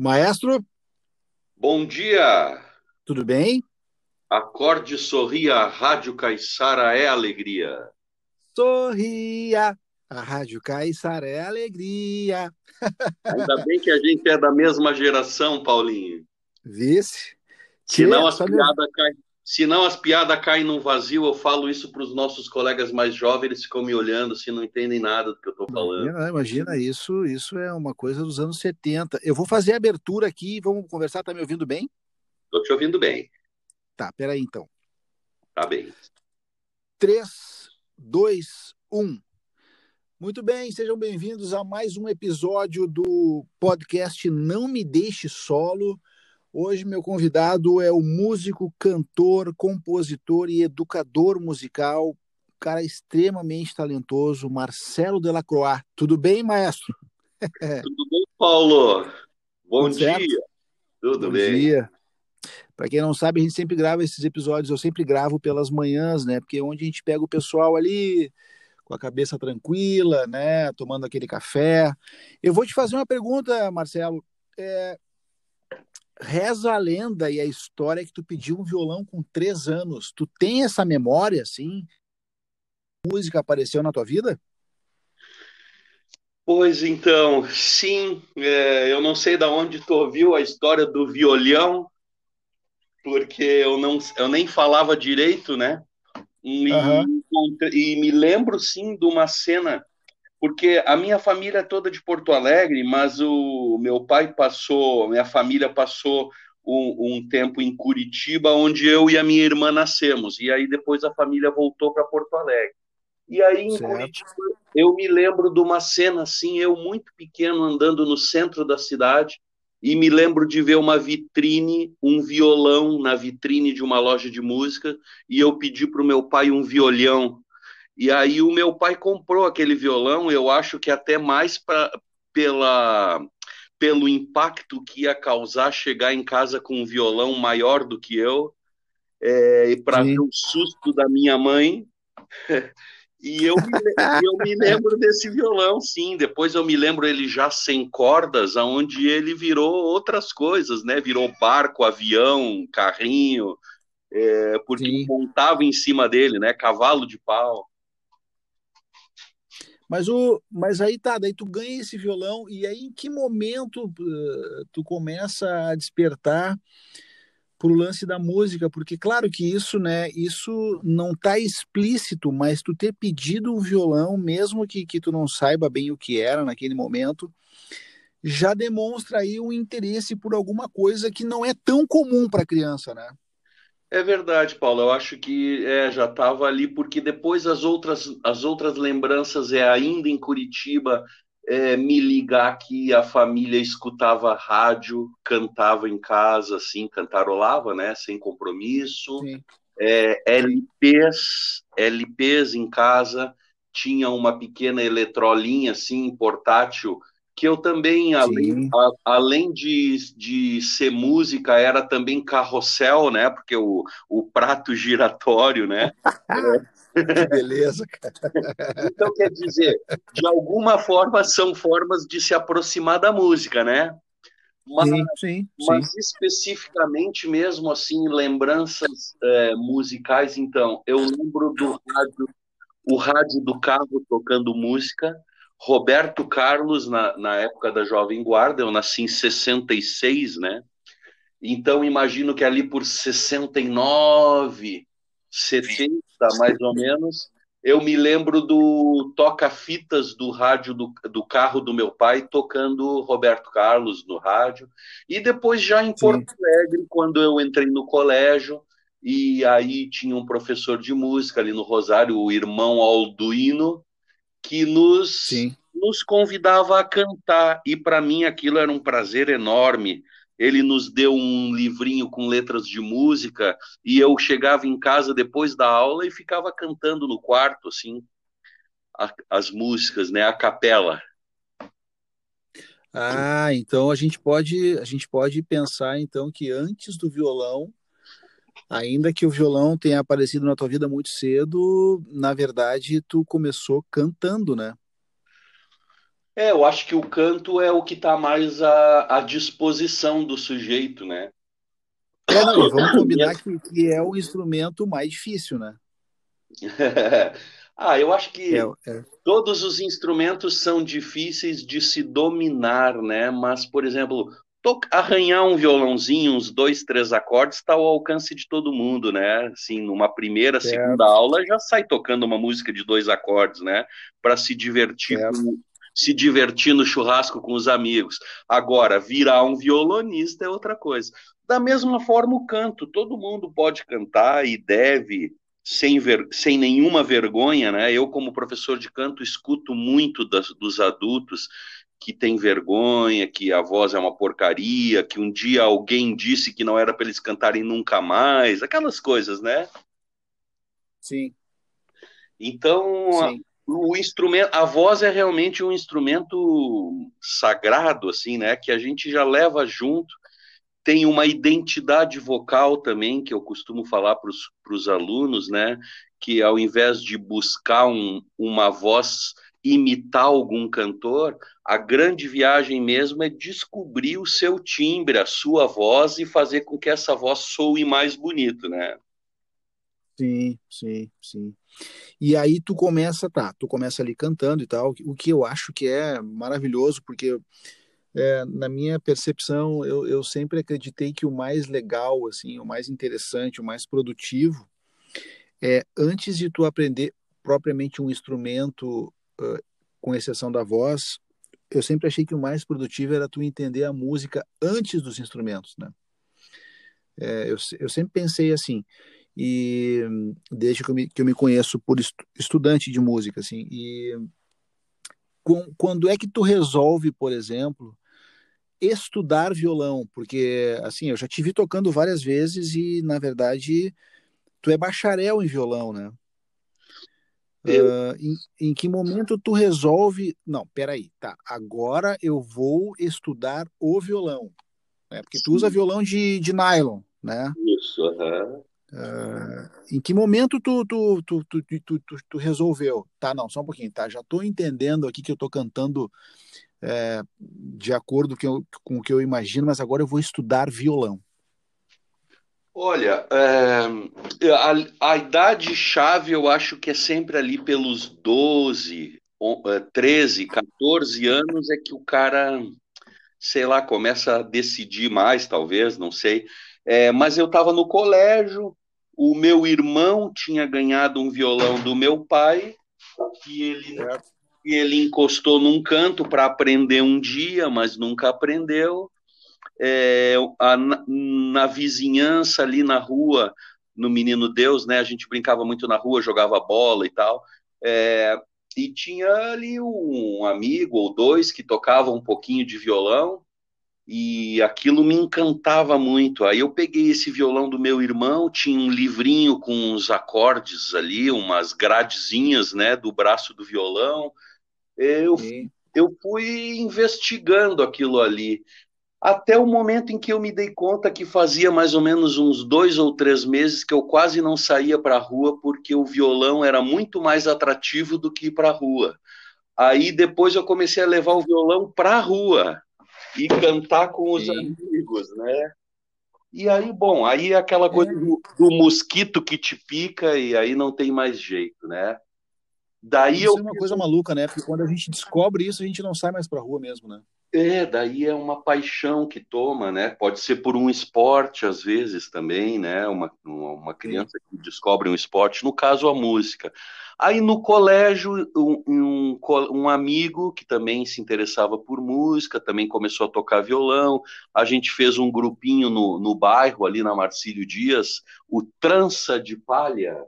Maestro, Bom dia! tudo bem? Acorde e sorria, a Rádio Caiçara é alegria. Sorria, a Rádio Caiçara é alegria. Ainda bem que a gente é da mesma geração, Paulinho. Vice? Senão as piadas caem, senão as piadas caem no vazio. Eu falo isso para os nossos colegas mais jovens, eles ficam me olhando se não entendem nada do que eu estou falando. Imagina, imagina isso, isso é uma coisa dos anos 70. Eu vou fazer a abertura aqui, vamos conversar, tá me ouvindo bem? Estou te ouvindo bem, Tá, peraí então. tá bem. 3, 2, 1. Muito bem, sejam bem-vindos a mais um episódio do podcast Não Me Deixe Solo. Hoje, meu convidado é o músico, cantor, compositor e educador musical, cara extremamente talentoso, Marcelo Delacroix. Tudo bem, maestro? Tudo bem, Paulo? Bom Tudo certo? dia. Tudo Bom bem. dia. Para quem não sabe, a gente sempre grava esses episódios, eu sempre gravo pelas manhãs, né? Porque é onde a gente pega o pessoal ali com a cabeça tranquila, né? Tomando aquele café. Eu vou te fazer uma pergunta, Marcelo. É, Reza a lenda e a história que tu pediu um violão com três anos. Tu tem essa memória, assim? Música apareceu na tua vida? Pois então, sim, é, eu não sei de onde tu ouviu a história do violão, porque eu não, eu nem falava direito, né? E, Aham. e me lembro sim de uma cena, porque a minha família é toda de Porto Alegre, mas o meu pai passou, minha família passou um, um tempo em Curitiba, onde eu e a minha irmã nascemos, e aí depois a família voltou para Porto Alegre. E aí em Certo. Curitiba eu me lembro de uma cena assim, eu muito pequeno andando no centro da cidade e me lembro de ver uma vitrine, um violão na vitrine de uma loja de música e eu pedi para o meu pai um violão. E aí o meu pai comprou aquele violão, eu acho que até mais pra, pela pelo impacto que ia causar chegar em casa com um violão maior do que eu, é, e para ver o susto da minha mãe. E eu me, eu me lembro desse violão, sim. Depois eu me lembro ele já sem cordas, aonde ele virou outras coisas, né? Virou barco, avião, carrinho, é, porque Sim. montava em cima dele, né? Cavalo de pau. Mas, o, mas aí tá, daí tu ganha esse violão e aí em que momento eh, tu começa a despertar pro lance da música? Porque claro que isso, né, isso não tá explícito, mas tu ter pedido um violão, mesmo que, que tu não saiba bem o que era naquele momento, já demonstra aí um interesse por alguma coisa que não é tão comum para criança, né? É verdade, Paulo. Eu acho que é, já estava ali, porque depois as outras, as outras lembranças é ainda em Curitiba, é, me ligar que a família escutava rádio, cantava em casa, assim, cantarolava, né? Sem compromisso. É, LPs, LPs em casa, tinha uma pequena eletrolinha assim, portátil, que eu também, além, Sim. a- além de, de ser música, era também carrossel, né? Porque o, o prato giratório, né? Que beleza, cara. Então, quer dizer, de alguma forma são formas de se aproximar da música, né? Mas Sim, sim, sim. Mas especificamente mesmo assim, lembranças é, musicais, então, eu lembro do rádio, o rádio do carro tocando música, Roberto Carlos na, na época da Jovem Guarda, eu nasci em 66, né? Então imagino que ali por 69, 70, mais ou menos, eu me lembro do toca-fitas do rádio do, do carro do meu pai tocando Roberto Carlos no rádio. E depois já em Sim. Porto Alegre, quando eu entrei no colégio, e aí tinha um professor de música ali no Rosário, o irmão Alduino, que nos, Sim. nos convidava a cantar. E para mim aquilo era um prazer enorme. Ele nos deu um livrinho com letras de música e eu chegava em casa depois da aula e ficava cantando no quarto, assim, a- as músicas, né? A capela. Ah, então a gente pode a gente pode pensar então que antes do violão, ainda que o violão tenha aparecido na tua vida muito cedo, na verdade tu começou cantando, né? É, eu acho que o canto é o que está mais à, à disposição do sujeito, né? É, não, vamos combinar que, que é o instrumento mais difícil, né? ah, eu acho que é, é. todos os instrumentos são difíceis de se dominar, né? Mas, por exemplo, arranhar um violãozinho, uns dois, três acordes, está ao alcance de todo mundo, né? Assim, numa primeira, certo. segunda aula, já sai tocando uma música de dois acordes, né? Para se divertir com, se divertir no churrasco com os amigos. Agora, virar um violonista é outra coisa. Da mesma forma, o canto. Todo mundo pode cantar e deve, sem, ver, sem nenhuma vergonha, né? Eu, como professor de canto, escuto muito das, dos adultos que tem vergonha, que a voz é uma porcaria, que um dia alguém disse que não era para eles cantarem nunca mais, aquelas coisas, né? Sim. Então, Sim. A, o instrumento, a voz é realmente um instrumento sagrado, assim, né? Que a gente já leva junto tem uma identidade vocal também, que eu costumo falar para os alunos, né? Que ao invés de buscar um, uma voz imitar algum cantor, a grande viagem mesmo é descobrir o seu timbre, a sua voz e fazer com que essa voz soe mais bonito, né? Sim, sim, sim. E aí tu começa, tá, tu começa ali cantando e tal, o que eu acho que é maravilhoso, porque é, na minha percepção, eu, eu sempre acreditei que o mais legal, assim, o mais interessante, o mais produtivo, é antes de tu aprender propriamente um instrumento, com exceção da voz, eu sempre achei que o mais produtivo era tu entender a música antes dos instrumentos, né? É, eu, eu sempre pensei assim, e desde que eu me, que eu me conheço por estudante de música, assim, e com, quando é que tu resolve, por exemplo, estudar violão, porque assim, eu já te vi tocando várias vezes e na verdade tu é bacharel em violão, né? Uh, em, em, que momento tu resolve? Não, peraí, tá. Agora eu vou estudar o violão, né? Porque tu usa violão de, de nylon, né? Isso. Uhum. Uh, em que momento tu tu, tu, tu, tu, resolveu? Tá, não, só um pouquinho, tá? Já tô entendendo aqui que eu tô cantando é, de acordo com, com o que eu imagino, mas agora eu vou estudar violão. Olha, é, a, a idade-chave eu acho que é sempre ali pelos 12, 13, 14 anos é que o cara, sei lá, começa a decidir mais, talvez, não sei. É, mas eu estava no colégio, o meu irmão tinha ganhado um violão do meu pai, e ele e ele encostou num canto para aprender um dia, mas nunca aprendeu. É, a, na vizinhança ali na rua, no Menino Deus, né? A gente brincava muito na rua, jogava bola e tal. É, e tinha ali um amigo ou dois que tocavam um pouquinho de violão e aquilo me encantava muito. Aí eu peguei esse violão do meu irmão, tinha um livrinho com uns acordes ali, umas gradezinhas, né, do braço do violão eu, eu fui investigando aquilo ali, até o momento em que eu me dei conta que fazia mais ou menos uns dois ou três meses que eu quase não saía para a rua porque o violão era muito mais atrativo do que ir para a rua. Aí depois eu comecei a levar o violão para a rua e cantar com os Sim. amigos, né? E aí, bom, aí é aquela coisa é. do, do, mosquito que te pica e aí não tem mais jeito, né? Daí isso eu... é uma coisa maluca, né? Porque quando a gente descobre isso, a gente não sai mais para rua mesmo, né? É, daí é uma paixão que toma, né? Pode ser por um esporte, às vezes, também, né? Uma, uma criança que descobre um esporte, no caso, a música. Aí no colégio, um, um, um, amigo que também se interessava por música, também começou a tocar violão. A gente fez um grupinho no, no bairro, ali na Marcílio Dias, o Trança de Palha.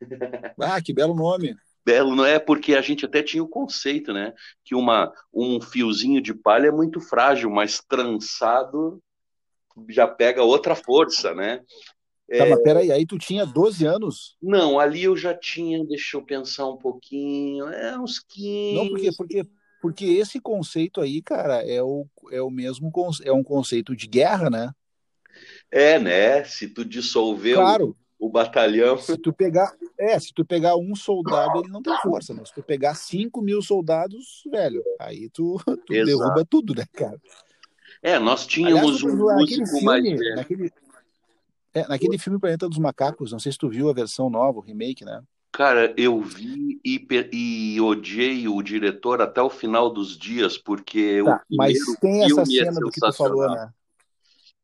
Ah, que belo nome! Belo, não é porque a gente até tinha o conceito, né? Que uma, um fiozinho de palha é muito frágil, mas trançado já pega outra força, né? Tá, é... mas peraí, aí tu tinha 12 anos? Não, ali eu já tinha, deixa eu pensar um pouquinho, é uns 15. Não, porque, porque, porque esse conceito aí, cara, é o, é o mesmo, é um conceito de guerra, né? É, né? Se tu dissolver claro o batalhão. Se tu pegar, é, se tu pegar um soldado, ele não tem força, né? Se tu pegar 5 mil soldados, velho, aí tu, tu derruba tudo, né, cara? É, nós tínhamos Aliás, um músico filme, mais velho. Naquele, é, naquele filme Planeta dos Macacos, não sei se tu viu a versão nova, o remake, né? Cara, eu vi e, e odiei o diretor até o final dos dias, porque tá, o mas tem essa é cena é do que tu falou, né?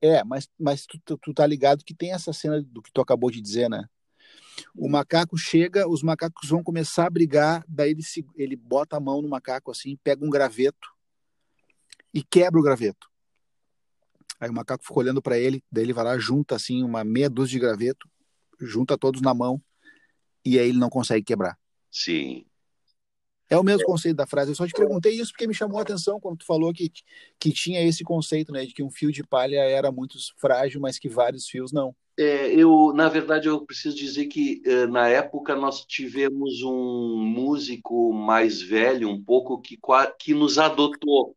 É, mas, mas tu, tu, tu, tá ligado que tem essa cena do que tu acabou de dizer, né? O macaco chega, os macacos vão começar a brigar, daí ele, se, ele bota a mão no macaco assim, pega um graveto e quebra o graveto. Aí o macaco fica olhando para ele, daí ele vai lá, junta assim uma meia dúzia de graveto, junta todos na mão e aí ele não consegue quebrar. Sim. É o mesmo conceito da frase. Eu só te perguntei isso porque me chamou a atenção quando tu falou que, que tinha esse conceito, né, de que um fio de palha era muito frágil, mas que vários fios não. É, eu, na verdade, eu preciso dizer que eh, na época nós tivemos um músico mais velho, um pouco que, que nos adotou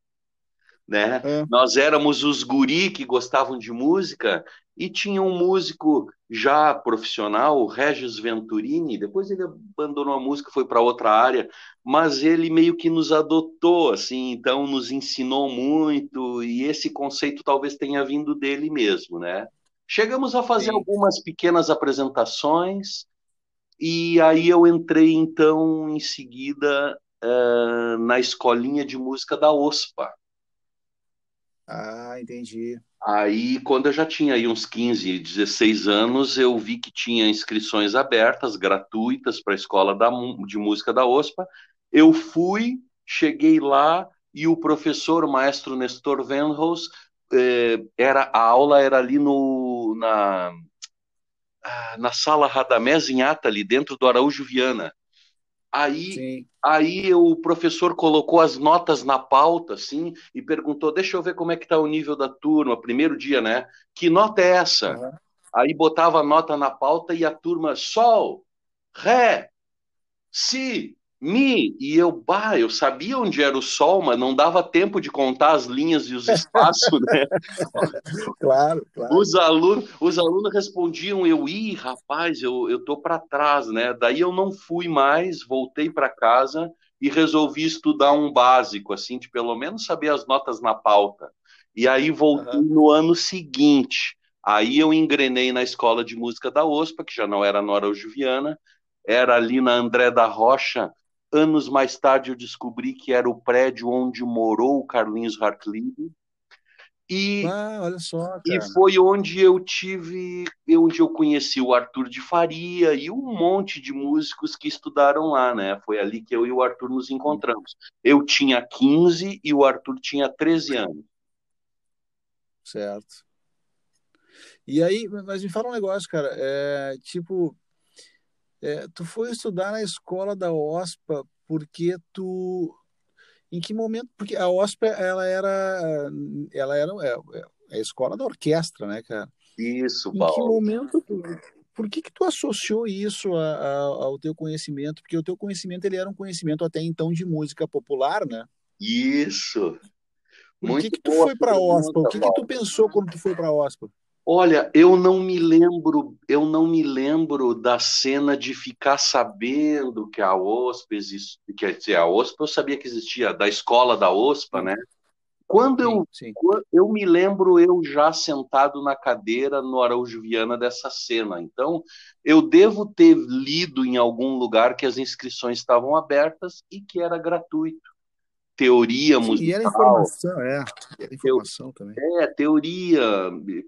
né? É. Nós éramos os guri que gostavam de música e tinha um músico já profissional, o Regis Venturini, depois ele abandonou a música, foi para outra área, mas ele meio que nos adotou, assim, então nos ensinou muito e esse conceito talvez tenha vindo dele mesmo, né? Chegamos a fazer Sim. algumas pequenas apresentações e aí eu entrei então em seguida uh, na escolinha de música da OSPA, ah, entendi. Aí, quando eu já tinha aí uns 15, 16 anos, eu vi que tinha inscrições abertas, gratuitas, para a escola da, de música da OSPA. Eu fui, cheguei lá e o professor, o maestro Nestor Venros, eh, era, a aula era ali no, na, ah, na sala Radamés em Atali, dentro do Araújo Viana. Aí, Sim. Aí o professor colocou as notas na pauta, assim, e perguntou: deixa eu ver como é que está o nível da turma, primeiro dia, né? Que nota é essa? Uhum. Aí botava a nota na pauta e a turma, sol, ré, si, Mi, e eu, bah, eu sabia onde era o sol, mas não dava tempo de contar as linhas e os espaços, né? claro, claro. Os alunos, os alunos respondiam, eu, ih, rapaz, eu, eu tô para trás, né? Daí eu não fui mais, voltei para casa e resolvi estudar um básico, assim, de pelo menos saber as notas na pauta. E aí voltei uhum. no ano seguinte. Aí eu engrenei na escola de música da OSPA, que já não era Nora Juviana, era ali na André da Rocha, Anos mais tarde eu descobri que era o prédio onde morou o Carlinhos Hartlib. E, ah, olha só, e foi onde eu tive, onde eu conheci o Arthur de Faria e um monte de músicos que estudaram lá, né? Foi ali que eu e o Arthur nos encontramos. Eu tinha 15 e o Arthur tinha 13 anos. Certo. E aí, mas me fala um negócio, cara. É, tipo, é, tu foi estudar na escola da OSPA porque tu em que momento? Porque a OSPA ela era ela era é, é a escola da orquestra né cara? Isso Paulo. em que momento tu, por que que tu associou isso a, a, ao teu conhecimento? Porque o teu conhecimento ele era um conhecimento até então de música popular né? Isso. Por que que tu foi para a OSPA? O que que tu pensou quando tu foi para a OSPA Olha, eu não me lembro, eu não me lembro da cena de ficar sabendo que a OSPA existe, quer dizer, a OSPA eu sabia que existia, da escola da OSPA, né? Quando eu, sim, sim. eu me lembro eu já sentado na cadeira no Araújo Viana dessa cena. Então, eu devo ter lido em algum lugar que as inscrições estavam abertas e que era gratuito teoria musical. E era informação, é. Era informação também. É, teoria,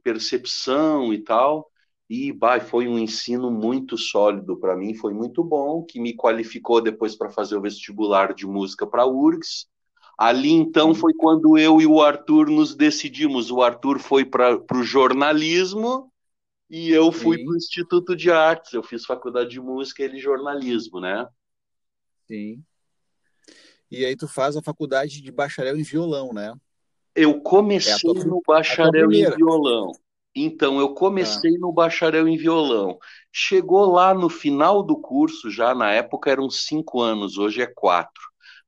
percepção e tal. E bah, foi um ensino muito sólido para mim, foi muito bom, que me qualificou depois para fazer o vestibular de música para a URGS. Ali então foi quando eu e o Arthur nos decidimos. O Arthur foi para o jornalismo e eu fui para o Instituto de Artes. Eu fiz faculdade de música e ele jornalismo, né? Sim. E aí tu faz a faculdade de bacharel em violão, né? Eu comecei é tua, no bacharel em violão. Então, eu comecei ah. no bacharel em violão. Chegou lá no final do curso, já na época eram cinco anos, hoje é quatro.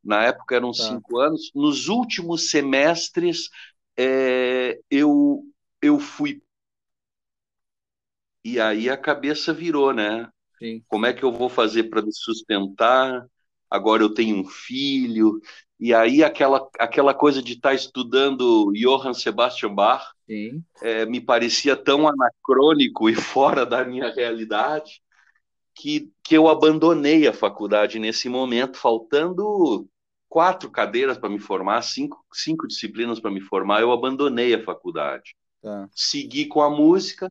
Na época eram tá. cinco anos. Nos últimos semestres, é, eu, eu fui e aí a cabeça virou, né? Sim. Como é que eu vou fazer para me sustentar? Agora eu tenho um filho, e aí aquela, aquela coisa de estar tá estudando Johann Sebastian Bach é, me parecia tão anacrônico e fora da minha realidade que, que eu abandonei a faculdade nesse momento, faltando quatro cadeiras para me formar, cinco, cinco disciplinas para me formar, eu abandonei a faculdade. Tá. Segui com a música,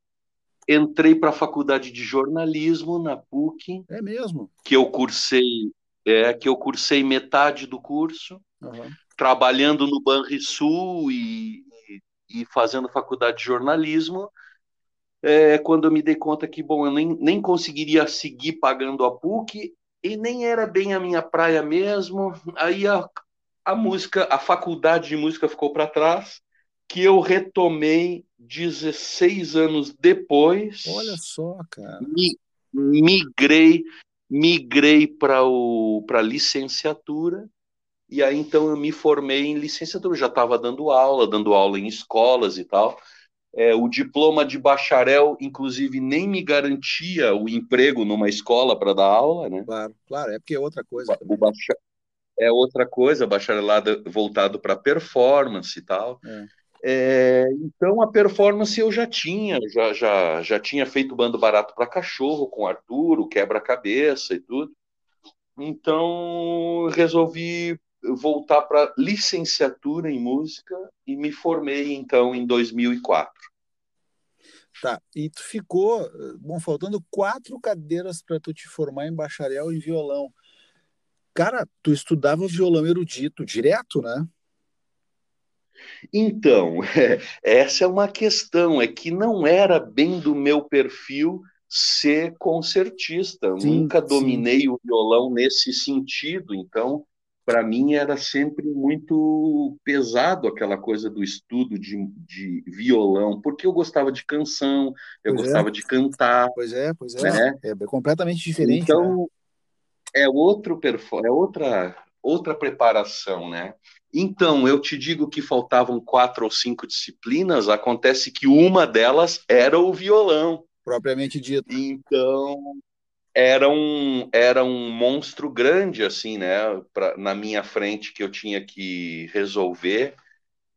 entrei para a faculdade de jornalismo na PUC. É mesmo? Que eu cursei, é, que eu cursei metade do curso, uhum. trabalhando no Banrisul e, e, e fazendo faculdade de jornalismo é, quando eu me dei conta que, bom, eu nem, nem conseguiria seguir pagando a PUC e nem era bem a minha praia mesmo. Aí a, a música, a faculdade de música ficou para trás, que eu retomei 16 anos depois. Olha só, cara. Mi, migrei, migrei para a licenciatura. E aí então eu me formei em licenciatura, já estava dando aula, dando aula em escolas e tal. É, o diploma de bacharel, inclusive, nem me garantia o emprego numa escola para dar aula, né? Claro, claro, é porque é outra coisa. O bacha... É outra coisa, bacharelado voltado para performance e tal. É. É, então a performance eu já tinha, já, já, já tinha feito bando barato para cachorro com Arturo, quebra-cabeça e tudo. Então resolvi voltar para licenciatura em música e me formei então em 2004. Tá, e tu ficou, bom, faltando quatro cadeiras para tu te formar em bacharel em violão. Cara, tu estudava violão erudito direto, né? Então, é, essa é uma questão, é que não era bem do meu perfil ser concertista. Sim, Nunca dominei sim. o violão nesse sentido, então para mim era sempre muito pesado aquela coisa do estudo de, de violão, porque eu gostava de canção, eu pois é. gostava é. de cantar. Pois é, pois é. Né? É completamente diferente. Então, né? é outro é outra outra preparação, né? Então, eu te digo que faltavam quatro ou cinco disciplinas, acontece que uma delas era o violão. Propriamente dito. Então, era um, era um monstro grande, assim, né, pra, na minha frente que eu tinha que resolver.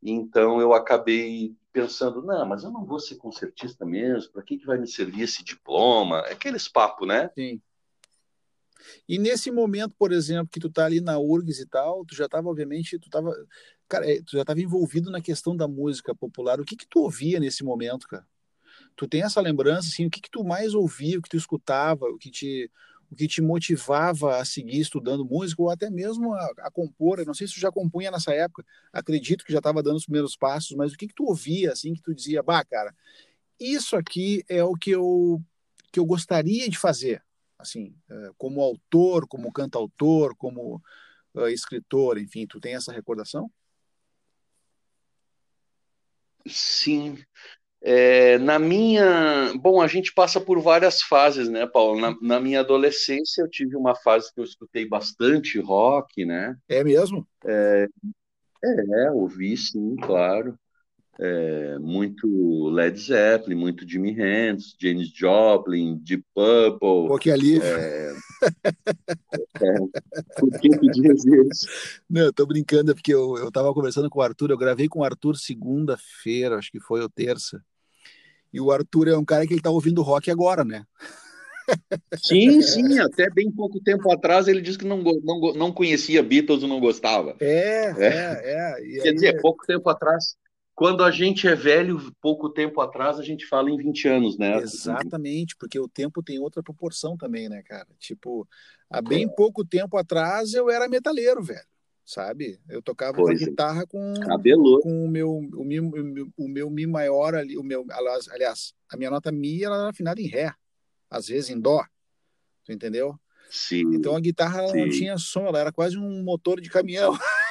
Então eu acabei pensando, não, mas eu não vou ser concertista mesmo, para que, que vai me servir esse diploma? Aqueles papos, né? Sim. E nesse momento, por exemplo, que tu tá ali na URGS e tal, tu já estava, obviamente, tu tava, cara, é, tu já estava envolvido na questão da música popular. O que que tu ouvia nesse momento, cara? Tu tem essa lembrança, assim, o que, que tu mais ouvia, o que tu escutava, o que te, o que te motivava a seguir estudando música ou até mesmo a, a compor? Eu não sei se tu já compunha nessa época, acredito que já estava dando os primeiros passos, mas o que, que tu ouvia, assim, que tu dizia, bah, cara, isso aqui é o que eu, que eu gostaria de fazer, assim, é, como autor, como cantautor, como uh, escritor, enfim, tu tem essa recordação? Sim, é, na minha. Bom, a gente passa por várias fases, né, Paulo? Na, na, minha adolescência, eu tive uma fase que eu escutei bastante rock, né? É mesmo? É, é ouvi sim, claro. É, muito Led Zeppelin, muito Jimi Hendrix, James Joplin, Deep Purple. Pô, que ali. É, é, por que dias isso? Não, eu tô brincando, é porque eu, eu tava conversando com o Arthur, eu gravei com o Arthur segunda-feira, acho que foi ou terça. E o Arthur é um cara que ele tá ouvindo rock agora, né? Sim, sim, até bem pouco tempo atrás ele disse que não, não, não conhecia Beatles ou não gostava. É, é, é. é. Quer dizer, pouco tempo atrás. Quando a gente é velho, pouco tempo atrás, a gente fala em 20 anos, né? Exatamente, porque o tempo tem outra proporção também, né, cara? Tipo, há bem é. pouco tempo atrás eu era metaleiro, velho sabe? Eu tocava pois é. guitarra com, com o meu o, mi, o meu mi maior ali, o meu aliás, a minha nota mi ela era afinada em ré, às vezes em dó. Tu entendeu? Sim. Então a guitarra não tinha som, ela era quase um motor de caminhão.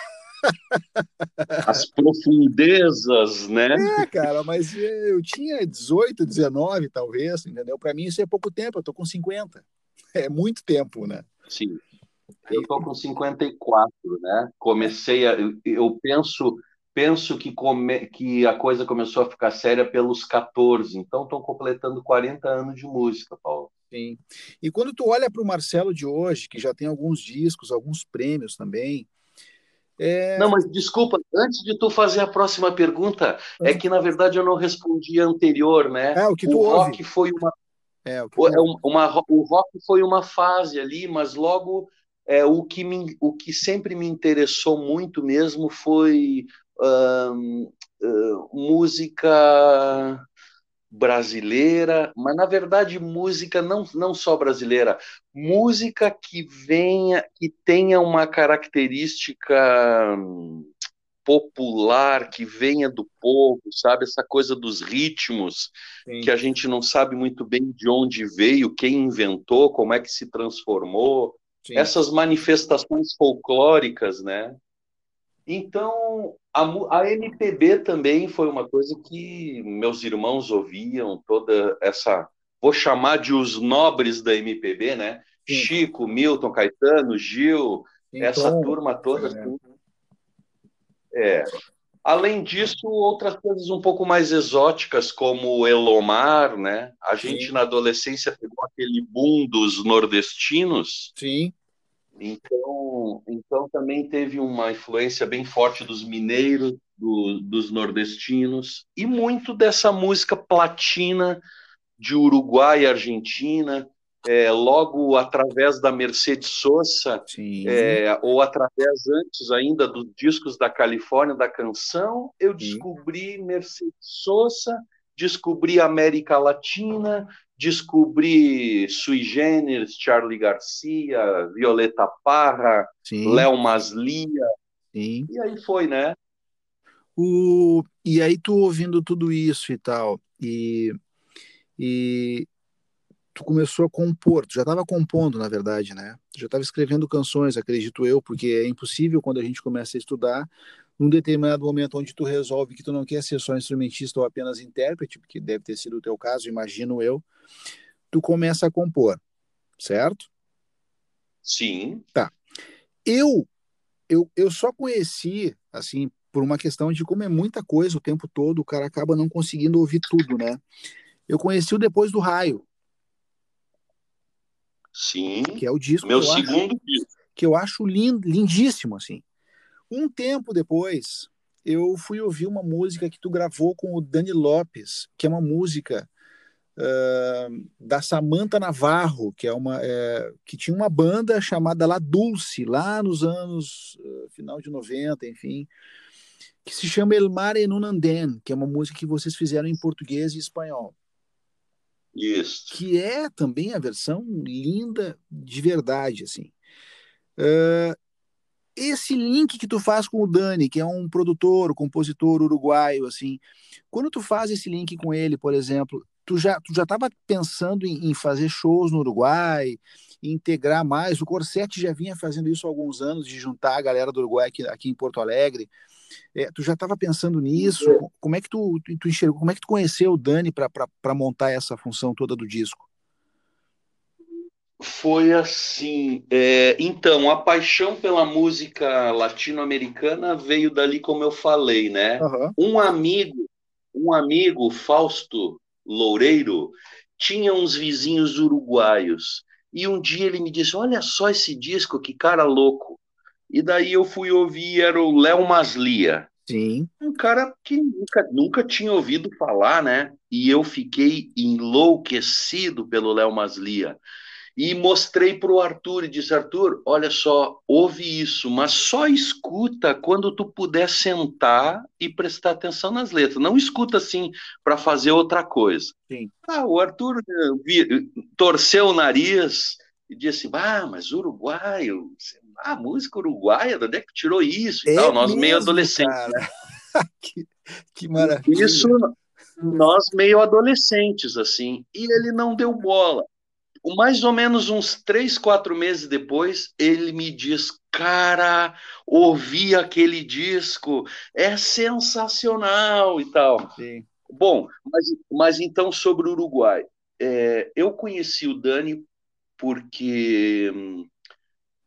As profundezas, né? É, cara, mas eu tinha 18, 19, talvez, entendeu? Para mim isso é pouco tempo, eu tô com 50. É muito tempo, né? Sim. Eu estou com 54, né? Comecei a. Eu penso penso que, come, que a coisa começou a ficar séria pelos 14, então estão completando 40 anos de música, Paulo. Sim. E quando tu olha para o Marcelo de hoje, que já tem alguns discos, alguns prêmios também. É... Não, mas desculpa, antes de tu fazer a próxima pergunta, é ah. que na verdade eu não respondi a anterior, né? É, o que tu o ouve. rock foi uma. É, o, que é uma, uma, o rock foi uma fase ali, mas logo é, o, que me, o que sempre me interessou muito mesmo foi música brasileira, mas na verdade música não, não só brasileira, música que venha, que tenha uma característica hum, popular, que venha do povo, sabe? Essa coisa dos ritmos, Sim. que a gente não sabe muito bem de onde veio, quem inventou, como é que se transformou. Sim. Essas manifestações folclóricas, né? Então, a, a, MPB também foi uma coisa que meus irmãos ouviam, toda essa, vou chamar de os nobres da MPB, né? Sim. Chico, Milton, Caetano, Gil, então, essa turma toda. É. Assim. é. Além disso, outras coisas um pouco mais exóticas, como Elomar, né? A gente Sim. na adolescência pegou aquele boom dos nordestinos. Sim. Então, então também teve uma influência bem forte dos mineiros, do, dos nordestinos e muito dessa música platina de Uruguai e Argentina, é, logo através da Mercedes Sosa, é, ou através antes ainda dos discos da Califórnia, da canção, eu descobri Sim. Mercedes Sosa, descobri América Latina, descobri Sui Generis, Charlie Garcia, Violeta Parra, Léo Maslia, Sim. e aí foi, né? O... E aí tu ouvindo tudo isso e tal, e, e tu começou a compor, tu já estava compondo, na verdade, né? Tu já estava escrevendo canções, acredito eu, porque é impossível quando a gente começa a estudar num determinado momento onde tu resolve que tu não quer ser só instrumentista ou apenas intérprete, porque deve ter sido o teu caso, imagino eu, tu começa a compor, certo? Sim. Tá. Eu, eu, eu só conheci, assim, por uma questão de como é muita coisa o tempo todo, o cara acaba não conseguindo ouvir tudo, né? Eu conheci o Depois do Raio. Sim. Que é o disco Meu segundo acho, disco. Que eu acho lindo, lindíssimo, assim. Um tempo depois, eu fui ouvir uma música que tu gravou com o Dani Lopes, que é uma música uh, da Samantha Navarro, que é uma é, que tinha uma banda chamada La Dulce, lá nos anos uh, final de 90, enfim, que se chama El Mar en un Andén, que é uma música que vocês fizeram em português e espanhol. Isso. Que é também a versão linda de verdade, assim. Uh, esse link que tu faz com o Dani, que é um produtor, compositor uruguaio, assim, quando tu faz esse link com ele, por exemplo, tu já tu já estava pensando em, em, fazer shows no Uruguai, integrar mais. O Corsetti já vinha fazendo isso há alguns anos, de juntar a galera do Uruguai aqui, aqui em Porto Alegre. É, tu já estava pensando nisso? Como é que tu, tu enxergou? Como é que tu conheceu o Dani para montar essa função toda do disco? Foi assim. É, então, a paixão pela música latino-americana veio dali, como eu falei, né? Uhum. Um amigo, um amigo, Fausto Loureiro, tinha uns vizinhos uruguaios. E um dia ele me disse: Olha só esse disco, que cara louco. E daí eu fui ouvir, era o Léo Maslia. Sim. Um cara que nunca, nunca tinha ouvido falar, né? E eu fiquei enlouquecido pelo Léo Maslia e mostrei para o Arthur e disse: Arthur, olha só, ouve isso, mas só escuta quando tu puder sentar e prestar atenção nas letras. Não escuta assim para fazer outra coisa. Sim. Ah, o Arthur eh, vi, torceu o nariz e disse: Ah, mas uruguaio, ah, música uruguaia, de onde é que tirou isso? É tal? Nós mesmo, meio adolescentes. que, que maravilha. Isso, nós meio adolescentes, assim. E ele não deu bola mais ou menos uns três, quatro meses depois, ele me diz: Cara, ouvi aquele disco, é sensacional e tal. Sim. Bom, mas, mas então sobre o Uruguai. É, eu conheci o Dani porque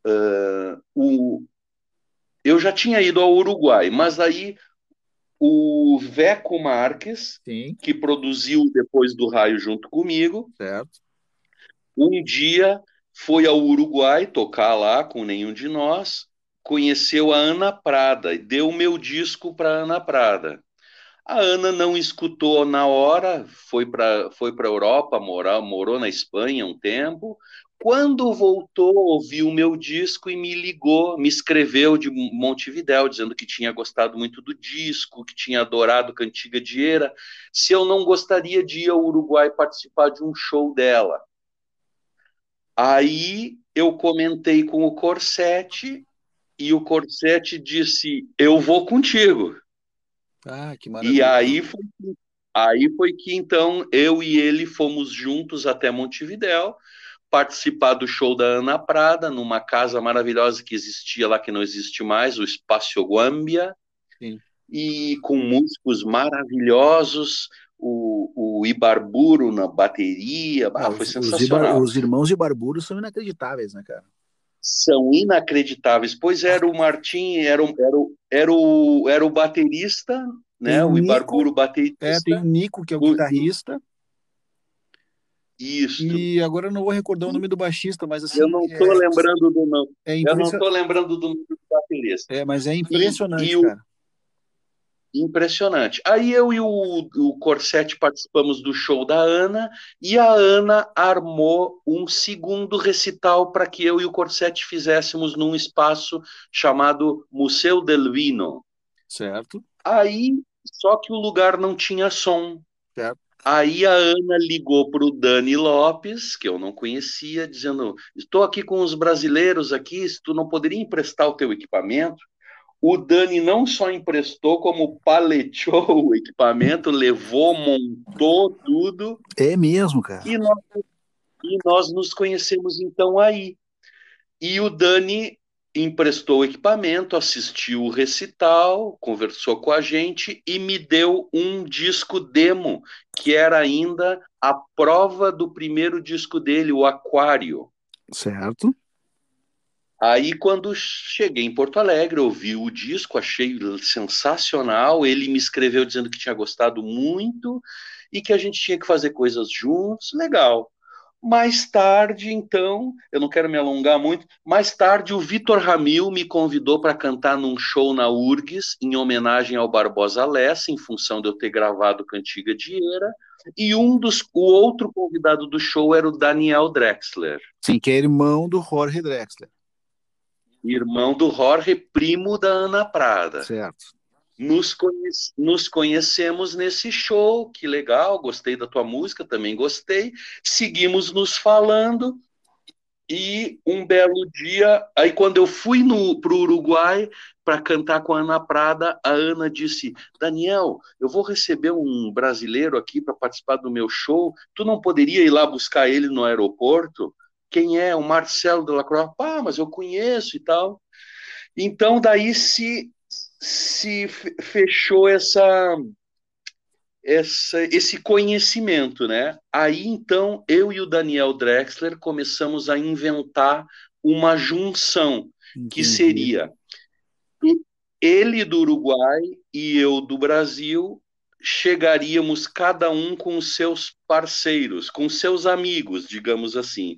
uh, o, eu já tinha ido ao Uruguai, mas aí o Veco Marques, Sim, que produziu depois do Raio junto comigo, certo. Um dia foi ao Uruguai tocar lá com nenhum de nós, conheceu a Ana Prada e deu o meu disco para Ana Prada. A Ana não escutou na hora, foi para foi a Europa, morar, morou na Espanha um tempo. Quando voltou, ouviu o meu disco e me ligou, me escreveu de Montevidéu, dizendo que tinha gostado muito do disco, que tinha adorado Cantiga de Era, se eu não gostaria de ir ao Uruguai participar de um show dela. Aí eu comentei com o Corsete e o Corsete disse: Eu vou contigo. Ah, que E maravilha. aí foi, aí foi que então eu e ele fomos juntos até Montevidéu participar do show da Ana Prada numa casa maravilhosa que existia lá que não existe mais, o Espaço Guambia, Sim. e com músicos maravilhosos, o, o Ibarburo na bateria, ah, Ah, foi os, os, sensacional. Ibar- os irmãos de Barburo são inacreditáveis, né, cara? São inacreditáveis. Pois era o Martim, era o, era o, era o, era o baterista, né? Tem o Nico, Ibarburo É, baterista. tem o Nico, que é o O- guitarrista, Isso. e agora eu não vou recordar o nome do baixista, mas assim, Eu não estou é, lembrando do nome. é, Eu não estou lembrando do nome do baterista. é, mas é impressionante, e o- cara. Impressionante. Aí eu e o, o Corsete participamos do show da Ana e a Ana armou um segundo recital para que eu e o Corsete fizéssemos num espaço chamado Museu del Vino. Certo? Aí, só que o lugar não tinha som. Certo. Aí a Ana ligou para o Dani Lopes, que eu não conhecia, dizendo: Estou aqui com os brasileiros aqui, se tu não poderia emprestar o teu equipamento. O Dani não só emprestou, como paleteou o equipamento, levou, montou tudo, É mesmo, cara. e nós, e nós nos conhecemos então aí. E o Dani emprestou o equipamento, assistiu o recital, conversou com a gente e me deu um disco demo, que era ainda a prova do primeiro disco dele, o Aquário. Certo? Aí, quando cheguei em Porto Alegre, ouvi o disco, achei sensacional. Ele me escreveu dizendo que tinha gostado muito e que a gente tinha que fazer coisas juntos. Legal. Mais tarde, então, eu não quero me alongar muito, mais tarde o Vitor Ramil me convidou para cantar num show na URGS, em homenagem ao Barbosa Lessa, em função de eu ter gravado Cantiga de Era, e um dos, o outro convidado do show era o Daniel Drexler, Sim, que é irmão do Jorge Drexler. Irmão do Jorge, primo da Ana Prada. Certo. Nos, conhe nos conhecemos nesse show, que legal, gostei da tua música, também gostei. Seguimos nos falando e um belo dia, aí quando eu fui para o Uruguai para cantar com a Ana Prada, a Ana disse: Daniel, eu vou receber um brasileiro aqui para participar do meu show, tu não poderia ir lá buscar ele no aeroporto? Quem é? O Marcelo de la Croix. Ah, mas eu conheço e tal. Então, daí se se fechou essa, essa, esse conhecimento, né? Aí então eu e o Daniel Drexler começamos a inventar uma junção Entendi. que seria ele do Uruguai e eu do Brasil chegaríamos cada um com seus parceiros, com seus amigos, digamos assim,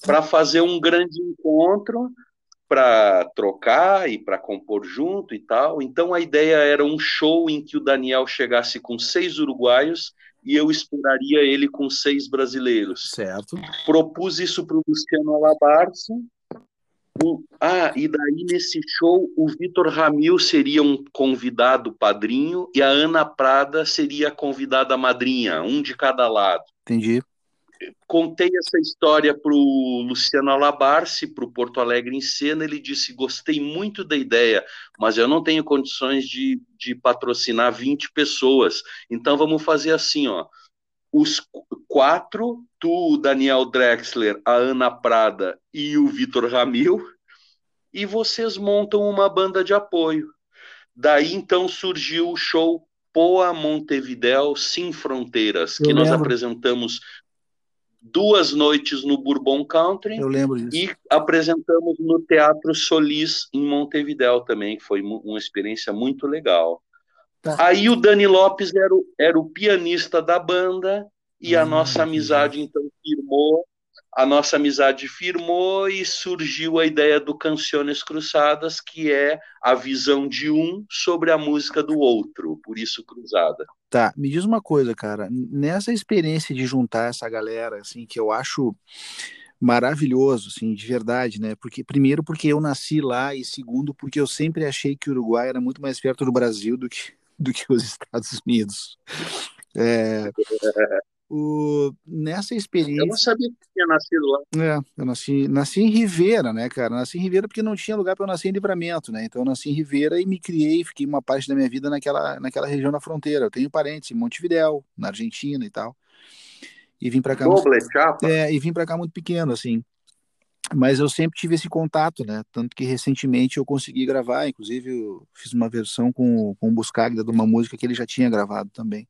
para fazer um grande encontro para trocar e para compor junto e tal. Então a ideia era um show em que o Daniel chegasse com seis uruguaios e eu esperaria ele com seis brasileiros. Certo. Propus isso para o Luciano Alabarce. Ah, e daí nesse show o Vitor Ramil seria um convidado padrinho e a Ana Prada seria a convidada madrinha, um de cada lado. Entendi. Contei essa história para o Luciano Alabarce, para o Porto Alegre em Cena, ele disse, gostei muito da ideia, mas eu não tenho condições de, de patrocinar 20 pessoas, então vamos fazer assim, ó, os quatro, tu, Daniel Drexler, a Ana Prada e o Vitor Ramil, e vocês montam uma banda de apoio. Daí, então, surgiu o show Poa Montevidéu Sem Fronteiras, que eu nós lembro. apresentamos duas noites no Bourbon Country. Eu lembro disso. E apresentamos no Teatro Solis, em Montevidéu também, que foi uma experiência muito legal. Tá. Aí o Dani Lopes era o, era o pianista da banda e a ah, nossa amizade então firmou a nossa amizade firmou e surgiu a ideia do Canciones Cruzadas, que é a visão de um sobre a música do outro, por isso cruzada. Tá, me diz uma coisa, cara, nessa experiência de juntar essa galera, assim, que eu acho maravilhoso, assim, de verdade, né? Porque primeiro porque eu nasci lá e segundo porque eu sempre achei que o Uruguai era muito mais perto do Brasil do que do que os Estados Unidos. É, o, nessa experiência. Eu não sabia que tinha nascido lá. É, eu nasci, nasci em Ribeira, né, cara? Nasci em Ribeira porque não tinha lugar para eu nascer em Livramento, né? Então eu nasci em Ribeira e me criei, fiquei uma parte da minha vida naquela, naquela região da fronteira. Eu tenho parentes em Montevidéu, na Argentina e tal. E vim para cá. Doble, muito, é, e vim para cá muito pequeno, assim. Mas eu sempre tive esse contato, né? Tanto que recentemente eu consegui gravar, inclusive eu fiz uma versão com, com o Buscaglia de uma música que ele já tinha gravado também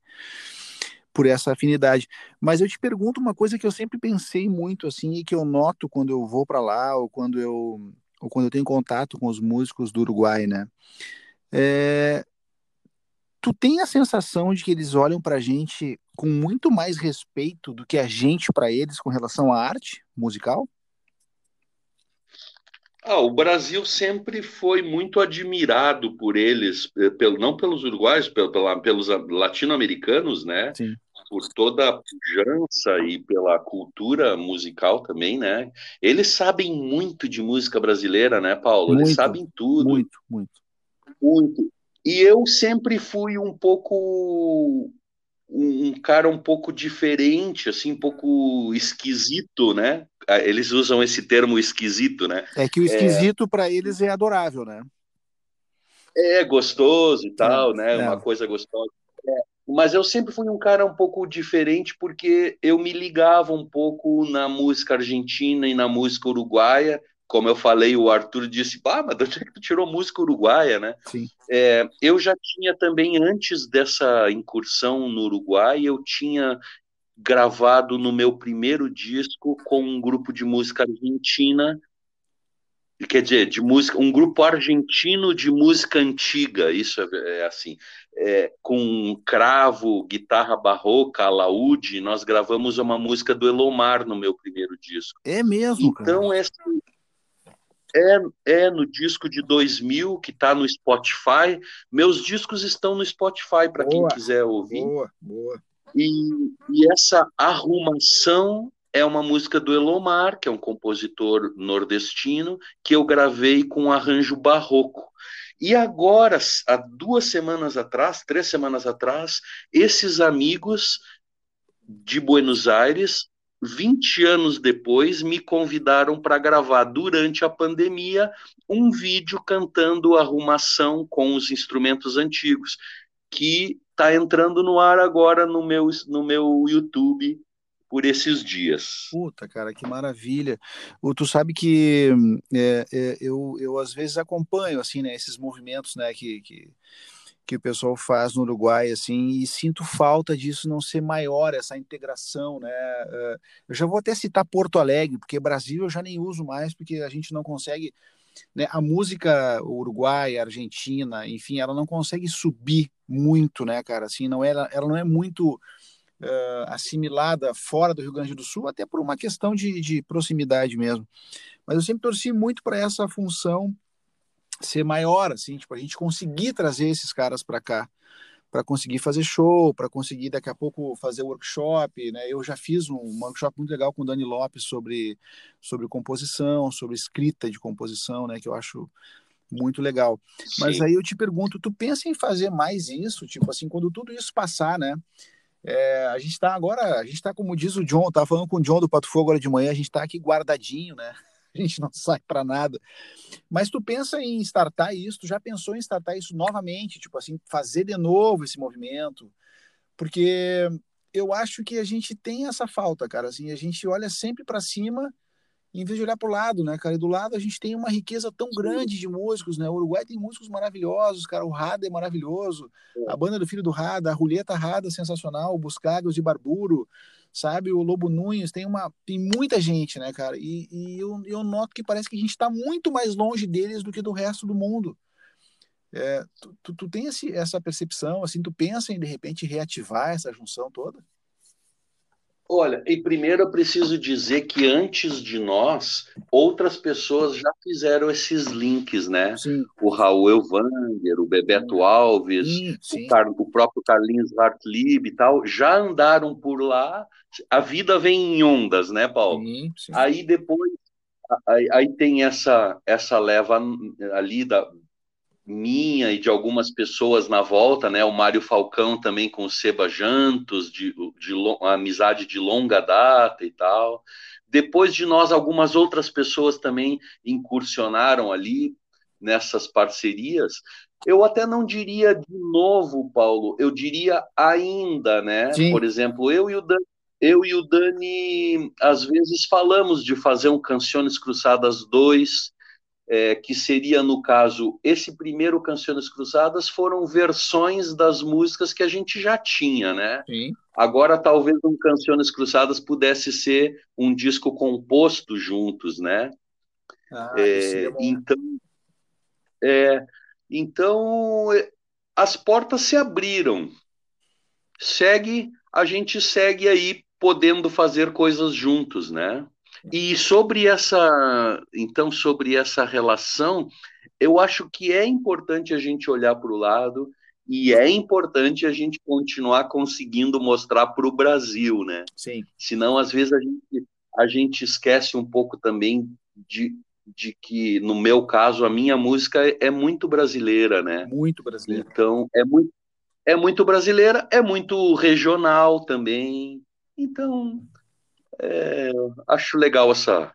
por essa afinidade. Mas eu te pergunto uma coisa que eu sempre pensei muito assim e que eu noto quando eu vou para lá ou quando eu ou quando eu tenho contato com os músicos do Uruguai, né? É... Tu tem a sensação de que eles olham para a gente com muito mais respeito do que a gente para eles com relação à arte musical? Ah, o Brasil sempre foi muito admirado por eles, eh, pelo, não pelos uruguaios, pelo, pela, pelos latino-americanos, né? Sim por toda a pujança e pela cultura musical também, né? Eles sabem muito de música brasileira, né, Paulo? Muito, Eles sabem tudo. Muito, muito. Muito. E eu sempre fui um pouco um cara um pouco diferente, assim, um pouco esquisito, né? Eles usam esse termo esquisito, né? É que o esquisito é... para eles é adorável, né? É gostoso e tal, é, né? É. Uma coisa gostosa. É. Mas eu sempre fui um cara um pouco diferente porque eu me ligava um pouco na música argentina e na música uruguaia. Como eu falei, o Arthur disse: Ah, mas de onde é que tu tirou música uruguaia, né? Sim. É, eu já tinha também, antes dessa incursão no Uruguai, eu tinha gravado no meu primeiro disco com um grupo de música argentina quer dizer, de música, um grupo argentino de música antiga, isso é, é assim, é, com cravo, guitarra barroca, alaúde, nós gravamos uma música do Elomar no meu primeiro disco. É mesmo, Então, essa, é, é no disco de 2000, que está no Spotify, meus discos estão no Spotify, para quem quiser ouvir. Boa, boa. E, e essa arrumação é uma música do Elomar, que é um compositor nordestino, que eu gravei com um arranjo barroco. E agora, há duas semanas atrás, três semanas atrás, esses amigos de Buenos Aires, 20 anos depois, me convidaram para gravar durante a pandemia um vídeo cantando arrumação com os instrumentos antigos, que está entrando no ar agora no meu, no meu YouTube por esses dias. Puta, cara, que maravilha. O, tu sabe que é, é, eu, eu às vezes acompanho assim, né, esses movimentos, né, que, que, que o pessoal faz no Uruguai, assim, e sinto falta disso não ser maior, essa integração, né? É, eu já vou até citar Porto Alegre, porque Brasil eu já nem uso mais, porque a gente não consegue, né? A música uruguaia, argentina, enfim, ela não consegue subir muito, né, cara? Assim, não é, ela, ela não é muito uh, assimilada fora do Rio Grande do Sul, até por uma questão de, de proximidade mesmo. Mas eu sempre torci muito para essa função ser maior, assim, tipo, a gente conseguir trazer esses caras para cá, para conseguir fazer show, para conseguir daqui a pouco fazer workshop, né? Eu já fiz um, um, workshop muito legal com o Dani Lopes sobre sobre composição, sobre escrita de composição, né? Que eu acho muito legal. Sim. Mas aí eu te pergunto, tu pensa em fazer mais isso, tipo assim, quando tudo isso passar, né? É, a gente está agora, a gente está como diz o John, tá falando com o John do Pato Fogo agora de manhã, a gente está aqui guardadinho, né? A gente não sai para nada. Mas tu pensa em startar isso, tu já pensou em startar isso novamente, tipo assim, fazer de novo esse movimento? Porque eu acho que a gente tem essa falta, cara, assim, a gente olha sempre para cima em vez de olhar para o lado, né, cara? E do lado a gente tem uma riqueza tão grande de músicos, né? O Uruguai tem músicos maravilhosos, cara. O Rada é maravilhoso. A banda do filho do Rada, a Ruleta Rada, sensacional. O Buscagos de Barburo, sabe? O Lobo Nunes, tem uma, tem muita gente, né, cara? E, e eu, eu noto que parece que a gente está muito mais longe deles do que do resto do mundo. É, tu, tu, tu, tem esse, essa percepção, assim, tu pensa em de repente reativar essa junção toda? Olha, e primeiro eu preciso dizer que antes de nós, outras pessoas já fizeram esses links, né? Sim. O Raul Elvanger, o Bebeto Alves, sim, O, Car... o, próprio Carlinhos Hartlib e tal, já andaram por lá. A vida vem em ondas, né, Paulo? Sim, aí depois, aí, aí tem essa, essa leva ali da, minha e de algumas pessoas na volta, né? O Mário Falcão também com o Seba Jantos, de, de amizade de longa data e tal. Depois de nós, algumas outras pessoas também incursionaram ali nessas parcerias. Eu até não diria de novo, Paulo, eu diria ainda, né? Sim. Por exemplo, eu e o Dani, eu e o Dani às vezes falamos de fazer um Canções Cruzadas 2, é, que seria, no caso, esse primeiro Canções Cruzadas, foram versões das músicas que a gente já tinha, né? Sim. Agora, talvez um Canções Cruzadas pudesse ser um disco composto juntos, né? Ah, é, então, é, então, as portas se abriram. Segue, a gente segue aí podendo fazer coisas juntos, né? E sobre essa, então, sobre essa relação, eu acho que é importante a gente olhar para o lado e é importante a gente continuar conseguindo mostrar para o Brasil, né? Sim. Senão, às vezes, a gente, a gente esquece um pouco também de, de que, no meu caso, a minha música é muito brasileira, né? Muito brasileira. Então, é muito, é muito brasileira, é muito regional também. Então, é, acho legal essa,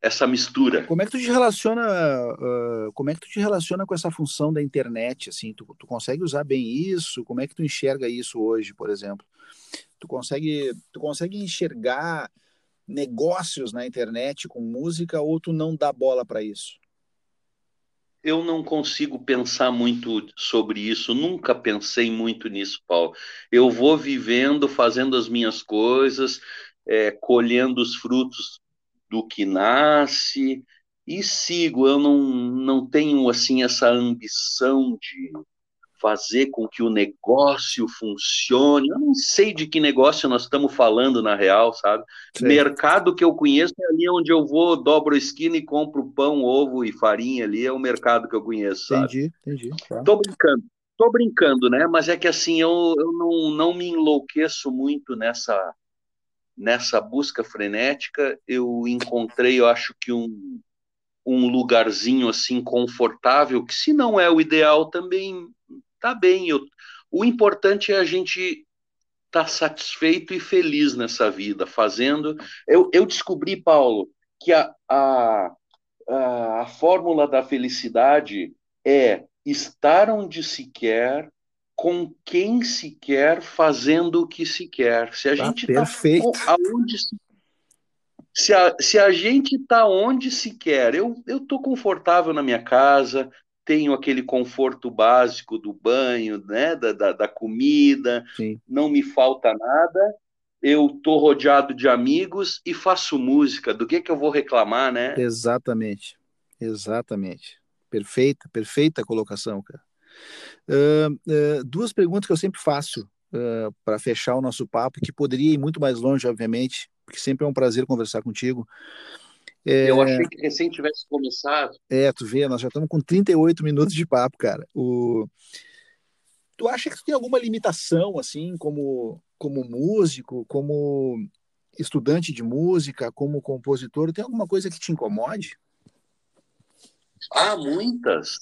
essa mistura. Como é que tu te relaciona, uh, como é que tu te relaciona com essa função da internet, assim, tu, tu consegue usar bem isso? Como é que tu enxerga isso hoje, por exemplo? Tu consegue, tu consegue enxergar negócios na internet com música ou tu não dá bola para isso? Eu não consigo pensar muito sobre isso, nunca pensei muito nisso, Paulo. Eu vou vivendo, fazendo as minhas coisas, é, colhendo os frutos do que nasce e sigo. Eu não, não tenho assim essa ambição de fazer com que o negócio funcione. Eu não sei de que negócio nós estamos falando na real, sabe? Sim. Mercado que eu conheço é ali onde eu vou, dobro a esquina e compro pão, ovo e farinha ali, é o mercado que eu conheço, sabe? Entendi, entendi. Tá. Tô brincando. Tô brincando, né? Mas é que assim, eu, eu não, não me enlouqueço muito nessa nessa busca frenética, eu encontrei, eu acho que um, um lugarzinho assim confortável, que se não é o ideal também tá bem. Eu, o importante é a gente estar tá satisfeito e feliz nessa vida, fazendo. Eu, eu descobri, Paulo, que a, a, a, a fórmula da felicidade é estar onde se quer, com quem se quer, fazendo o que se quer. Se a ah, gente está aonde se, se, a, se a gente está onde se quer, eu estou confortável na minha casa, tenho aquele conforto básico do banho, né, da, da, da comida, Sim. não me falta nada. Eu estou rodeado de amigos e faço música. Do que que eu vou reclamar, né? Exatamente, exatamente. Perfeita, perfeita colocação, cara. Uh, uh, duas perguntas que eu sempre faço uh, para fechar o nosso papo, que poderia ir muito mais longe, obviamente, porque sempre é um prazer conversar contigo. É, eu achei que recém tivesse começado. É, tu vê, nós já estamos com 38 minutos de papo, cara. O... Tu acha que tu tem alguma limitação, assim, como, como músico, como estudante de música, como compositor? Tem alguma coisa que te incomode? Ah, muitas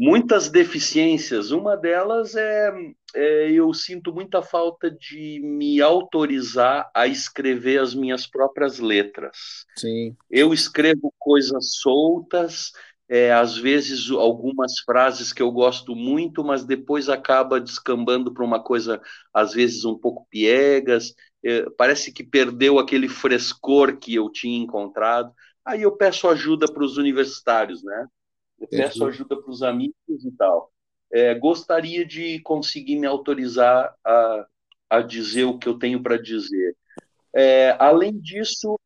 muitas deficiências. Uma delas é, é, eu sinto muita falta de me autorizar a escrever as minhas próprias letras. Sim. Eu escrevo coisas soltas, é, às vezes algumas frases que eu gosto muito, mas depois acaba descambando para uma coisa às vezes um pouco piegas. É, parece que perdeu aquele frescor que eu tinha encontrado. Aí eu peço ajuda para os universitários, né? Peço ajuda para os amigos e tal. É, gostaria de conseguir me autorizar a, a dizer o que eu tenho para dizer. É, além disso,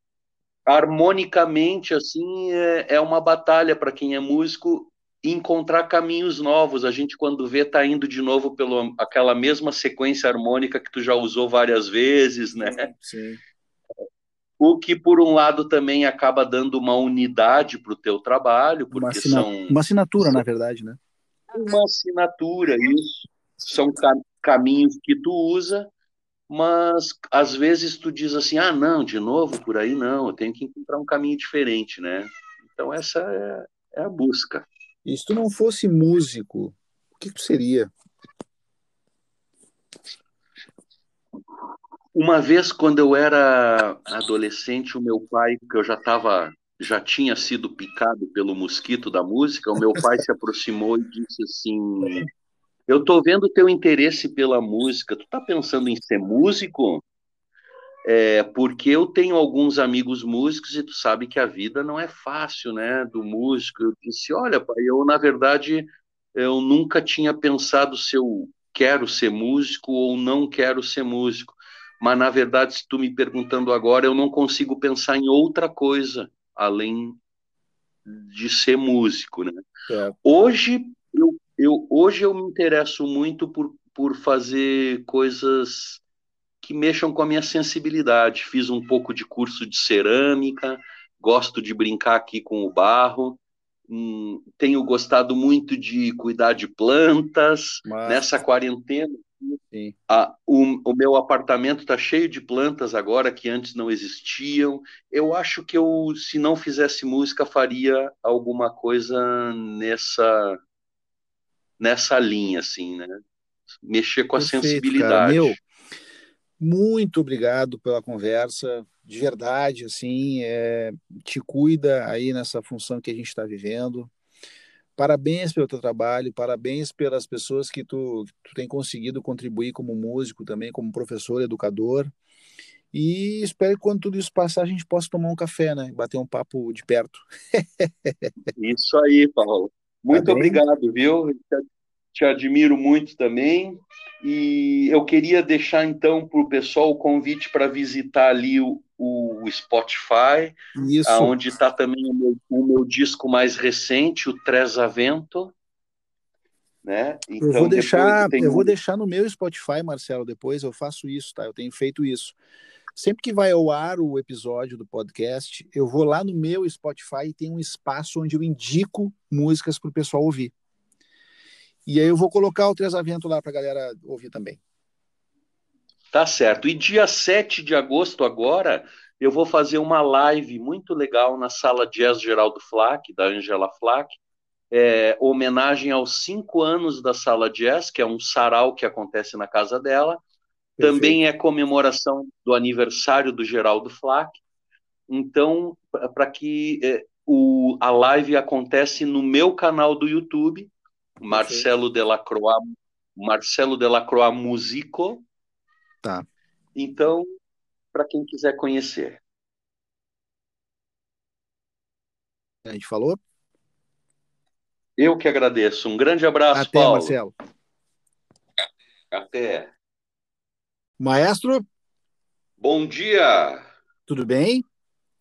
harmonicamente, assim, é, é uma batalha para quem é músico encontrar caminhos novos. A gente, quando vê, está indo de novo pela aquela mesma sequência harmônica que tu já usou várias vezes, né? Sim. O que, por um lado, também acaba dando uma unidade para o teu trabalho, porque uma assina... são... Uma assinatura, na verdade, né? Uma assinatura, isso. São cam caminhos que tu usa, mas às vezes tu diz assim, ah, não, de novo por aí não, eu tenho que encontrar um caminho diferente, né? Então essa é, é a busca. E se tu não fosse músico, o que tu seria? Uma vez, quando eu era adolescente, o meu pai, que eu já estava, já tinha sido picado pelo mosquito da música, o meu pai se aproximou e disse assim: Eu estou vendo teu interesse pela música. Tu tá pensando em ser músico? É, porque eu tenho alguns amigos músicos e tu sabe que a vida não é fácil, né, do músico. Eu disse, olha, pai, eu na verdade eu nunca tinha pensado se eu quero ser músico ou não quero ser músico. Mas na verdade, se tu me perguntando agora, eu não consigo pensar em outra coisa além de ser músico, né? É. Hoje eu, eu hoje eu me interesso muito por por fazer coisas que mexam com a minha sensibilidade. Fiz um pouco de curso de cerâmica, gosto de brincar aqui com o barro, hum, tenho gostado muito de cuidar de plantas. Mas... Nessa quarentena, a, o, o, meu apartamento está cheio de plantas agora que antes não existiam. Eu acho que eu, se não fizesse música, faria alguma coisa nessa nessa linha, assim, né? Mexer com a Perfeito, sensibilidade. Cara. Meu, muito obrigado pela conversa, de verdade, assim, é, te cuida aí nessa função que a gente está vivendo. Parabéns pelo teu trabalho, parabéns pelas pessoas que tu, tu tem conseguido contribuir como músico também, como professor, educador. E espero que quando tudo isso passar a gente possa tomar um café, né? Bater um papo de perto. isso aí, Paulo. Muito tá obrigado, viu? Te admiro muito também. E eu queria deixar então para o pessoal o convite para visitar ali o, o Spotify, Isso. onde está também o meu, o meu, disco mais recente, o Tresavento. Né? Então, eu vou deixar, eu vou deixar no meu Spotify, Marcelo. Depois eu faço isso, tá? Eu tenho feito isso. Sempre que vai ao ar o episódio do podcast, eu vou lá no meu Spotify e tem um espaço onde eu indico músicas para o pessoal ouvir. E aí eu vou colocar o Tresavento lá para a galera ouvir também. Tá certo. E dia 7 de agosto agora, eu vou fazer uma live muito legal na sala Jazz Geraldo Flack, da Angela Flack, é, homenagem aos cinco anos da sala Jazz, que é um sarau que acontece na casa dela. Perfeito. Também é comemoração do aniversário do Geraldo Flack. Então, para que é, o, a live acontece no meu canal do YouTube, Marcelo Delacroix, Marcelo Delacroix Musico. Tá. Então, para quem quiser conhecer. A gente falou? Eu que agradeço. Um grande abraço, Até, Paulo. Marcelo. Até. Maestro? Bom dia. Tudo bem?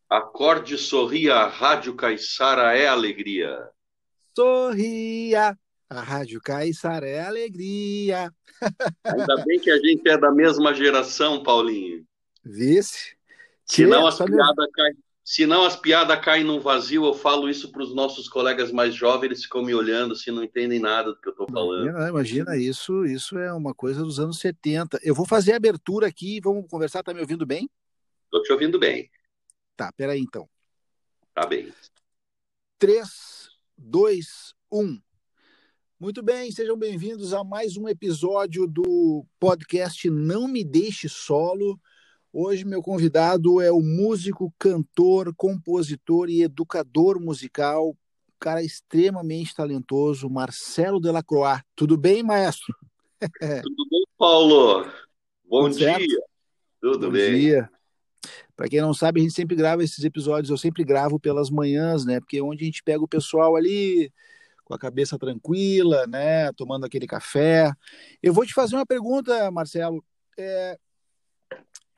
Acorde, sorria, Rádio Caiçara é alegria. Sorria, a Rádio Caissara é alegria. Ainda bem que a gente é da mesma geração, Paulinho. Vice. Senão as, piadas caem, senão as piadas caem no vazio, eu falo isso para os nossos colegas mais jovens, eles ficam me olhando assim, não entendem nada do que eu estou falando. Imagina, imagina, isso, isso é uma coisa dos anos 70. Eu vou fazer a abertura aqui, vamos conversar, tá me ouvindo bem? Estou te ouvindo bem. Tá, peraí então. Tá bem. 3, 2, 1. Muito bem, sejam bem-vindos a mais um episódio do podcast Não Me Deixe Solo. Hoje, meu convidado é o músico, cantor, compositor e educador musical, cara extremamente talentoso, Marcelo Delacroix. Tudo bem, maestro? Tudo bem, Paulo? Bom Tudo dia. Certo? Tudo Bom bem. dia. Para quem não sabe, a gente sempre grava esses episódios, eu sempre gravo pelas manhãs, né? Porque é onde a gente pega o pessoal ali com a cabeça tranquila, né, tomando aquele café. Eu vou te fazer uma pergunta, Marcelo. É,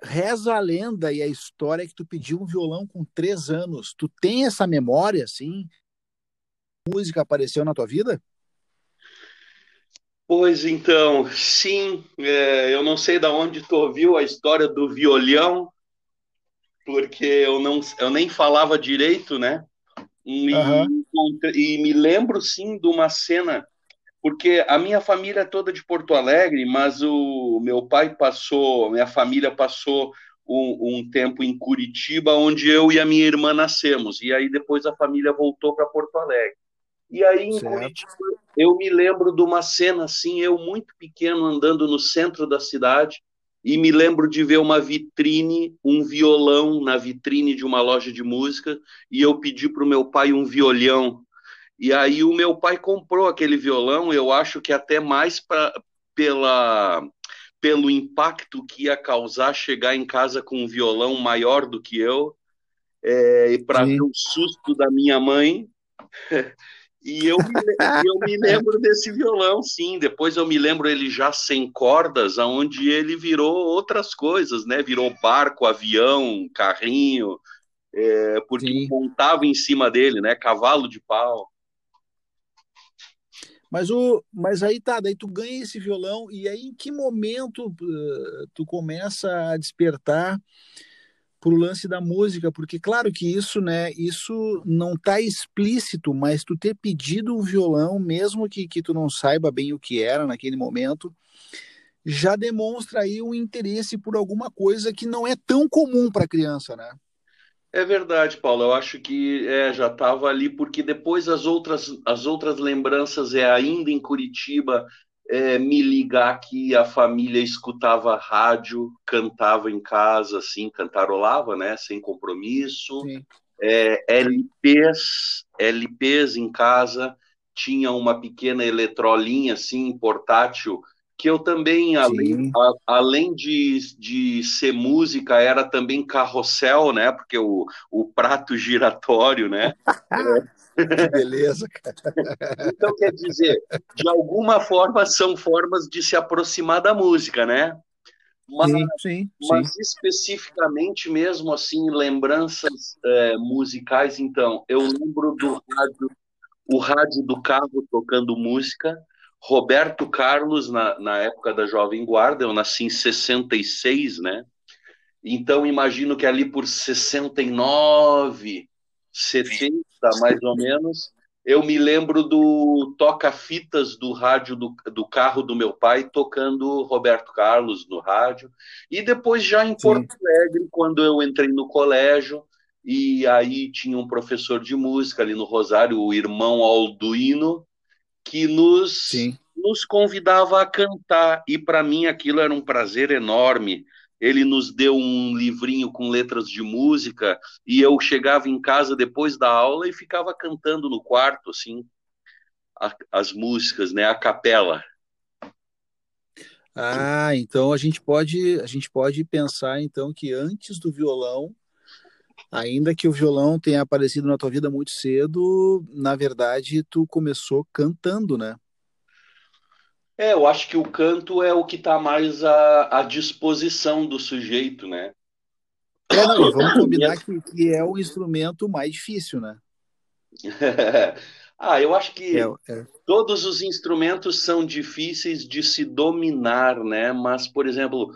reza a lenda e a história que tu pediu um violão com três anos. Tu tem essa memória, assim? música apareceu na tua vida? Pois então, sim, é, eu não sei de onde tu ouviu a história do violão, porque eu, não, eu nem falava direito, né? E, uhum. e me lembro sim de uma cena, porque a minha família é toda de Porto Alegre, mas o meu pai passou, minha família passou um, um, tempo em Curitiba, onde eu e a minha irmã nascemos. E aí depois a família voltou para Porto Alegre. E aí em certo. Curitiba eu me lembro de uma cena assim, eu muito pequeno andando no centro da cidade e me lembro de ver uma vitrine, um violão na vitrine de uma loja de música e eu pedi para o meu pai um violão. E aí o meu pai comprou aquele violão, eu acho que até mais pra, pela pelo impacto que ia causar chegar em casa com um violão maior do que eu, é, e para ver o susto da minha mãe. E eu me, eu me lembro desse violão, sim. Depois eu me lembro ele já sem cordas, aonde ele virou outras coisas, né? Virou barco, avião, carrinho, é, porque sim. montava em cima dele, né? Cavalo de pau. Mas, o, mas aí tá, daí tu ganha esse violão, e aí em que momento uh, tu começa a despertar para o lance da música, porque claro que isso, né, isso não está explícito, mas tu ter pedido o violão, mesmo que, que tu não saiba bem o que era naquele momento, já demonstra aí um interesse por alguma coisa que não é tão comum para criança, né? É verdade, Paulo. Eu acho que é, já estava ali, porque depois as outras, as outras lembranças é ainda em Curitiba, é, me ligar que a família escutava rádio, cantava em casa, assim, cantarolava, né, sem compromisso. É, LPs, LPs em casa, tinha uma pequena eletrolinha, assim, portátil, que eu também, além, a, além de, de ser música, era também carrossel, né, porque o, o prato giratório, né, que beleza, cara. Então, quer dizer, de alguma forma são formas de se aproximar da música, né? Mas, sim, sim, mas sim. especificamente mesmo assim, lembranças é, musicais, então, eu lembro do rádio, o rádio do carro tocando música, Roberto Carlos, na, na época da Jovem Guarda, eu nasci em 66, né? Então, imagino que ali por 69, 70 mais ou menos, eu me lembro do toca-fitas do rádio do, do, carro do meu pai tocando Roberto Carlos no rádio. E depois, já em Porto Sim. Alegre, quando eu entrei no colégio, e aí tinha um professor de música ali no Rosário, o irmão Alduino, que nos, nos convidava a cantar. E para mim aquilo era um prazer enorme ele nos deu um livrinho com letras de música e eu chegava em casa depois da aula e ficava cantando no quarto assim a, as músicas, né, a capela. Ah, então a gente pode a gente pode pensar então que antes do violão, ainda que o violão tenha aparecido na tua vida muito cedo, na verdade tu começou cantando, né? É, eu acho que o canto é o que está mais à, à, disposição do sujeito, né? É, não, vamos combinar que, que, é o instrumento mais difícil, né? ah, eu acho que é, é. todos os instrumentos são difíceis de se dominar, né? Mas, por exemplo,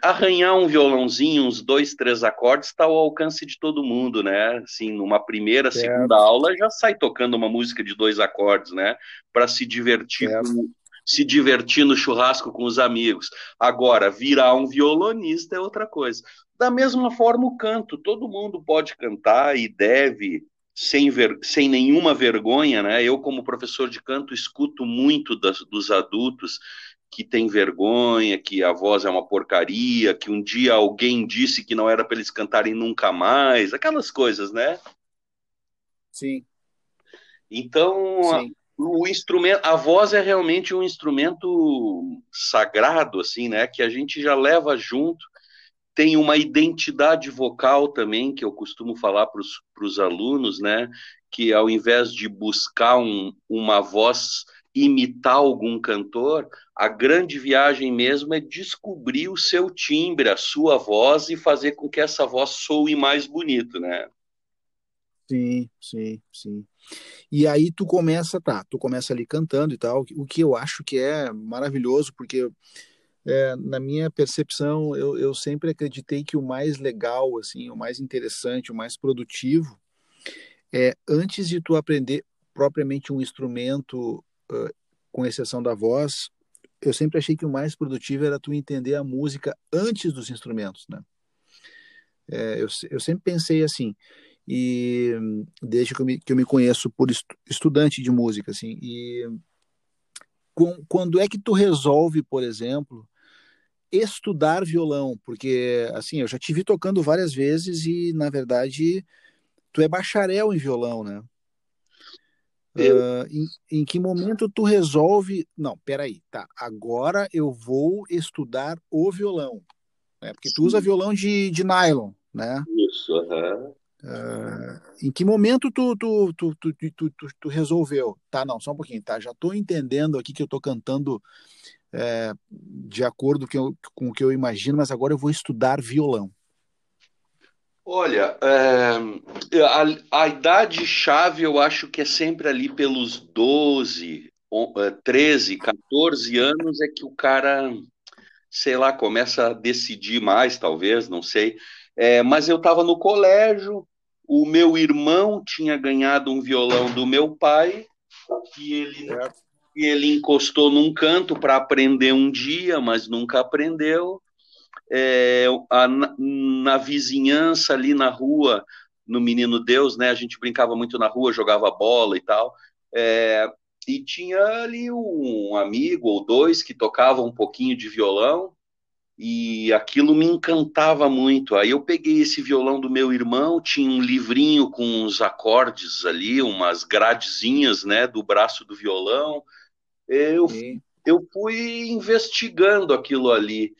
arranhar um violãozinho, uns dois, três acordes, está ao alcance de todo mundo, né? Assim, numa primeira, certo. segunda aula, já sai tocando uma música de dois acordes, né? Para se divertir com, se divertir no churrasco com os amigos. Agora, virar um violonista é outra coisa. Da mesma forma, o canto. Todo mundo pode cantar e deve, sem, ver, sem nenhuma vergonha, né? Eu, como professor de canto, escuto muito das, dos adultos que tem vergonha, que a voz é uma porcaria, que um dia alguém disse que não era para eles cantarem nunca mais, aquelas coisas, né? Sim. Então, Sim o instrumento, a voz é realmente um instrumento sagrado, assim, né? Que a gente já leva junto. Tem uma identidade vocal também, que eu costumo falar para os alunos, né? Que ao invés de buscar um, uma voz imitar algum cantor, a grande viagem mesmo é descobrir o seu timbre, a sua voz e fazer com que essa voz soe mais bonito, né? Sim, sim, sim. E aí tu começa, tá, tu começa ali cantando e tal, o que eu acho que é maravilhoso, porque é, na minha percepção, eu, eu sempre acreditei que o mais legal, assim, o mais interessante, o mais produtivo, é antes de tu aprender propriamente um instrumento, uh, com exceção da voz, eu sempre achei que o mais produtivo era tu entender a música antes dos instrumentos, né? É, eu, eu sempre pensei assim, e desde que eu me, que eu me conheço por estudante de música, assim, e com, quando é que tu resolve, por exemplo, estudar violão? Porque, assim, eu já te vi tocando várias vezes e, na verdade, tu é bacharel em violão, né? Uh, em, em, que momento tu resolve? Não, peraí, tá. Agora eu vou estudar o violão. Né? Porque tu usa violão de, de nylon, né? Isso, uhum. Em que momento tu, tu, tu, tu, tu, resolveu? Tá, não, só um pouquinho, tá? Já estou entendendo aqui que eu estou cantando é, de acordo com o que eu imagino, mas agora eu vou estudar violão. Olha, é, a, a idade-chave eu acho que é sempre ali pelos 12, 13, 14 anos é que o cara, sei lá, começa a decidir mais, talvez, não sei. É, mas eu estava no colégio, o meu irmão tinha ganhado um violão do meu pai e ele, e ele encostou num canto para aprender um dia, mas nunca aprendeu. É, a, na vizinhança ali na rua, no Menino Deus, né? A gente brincava muito na rua, jogava bola e tal. É, e tinha ali um amigo ou dois que tocavam um pouquinho de violão e aquilo me encantava muito. Aí eu peguei esse violão do meu irmão, tinha um livrinho com uns acordes ali, umas gradezinhas, né, do braço do violão. Eu, eu fui investigando aquilo ali,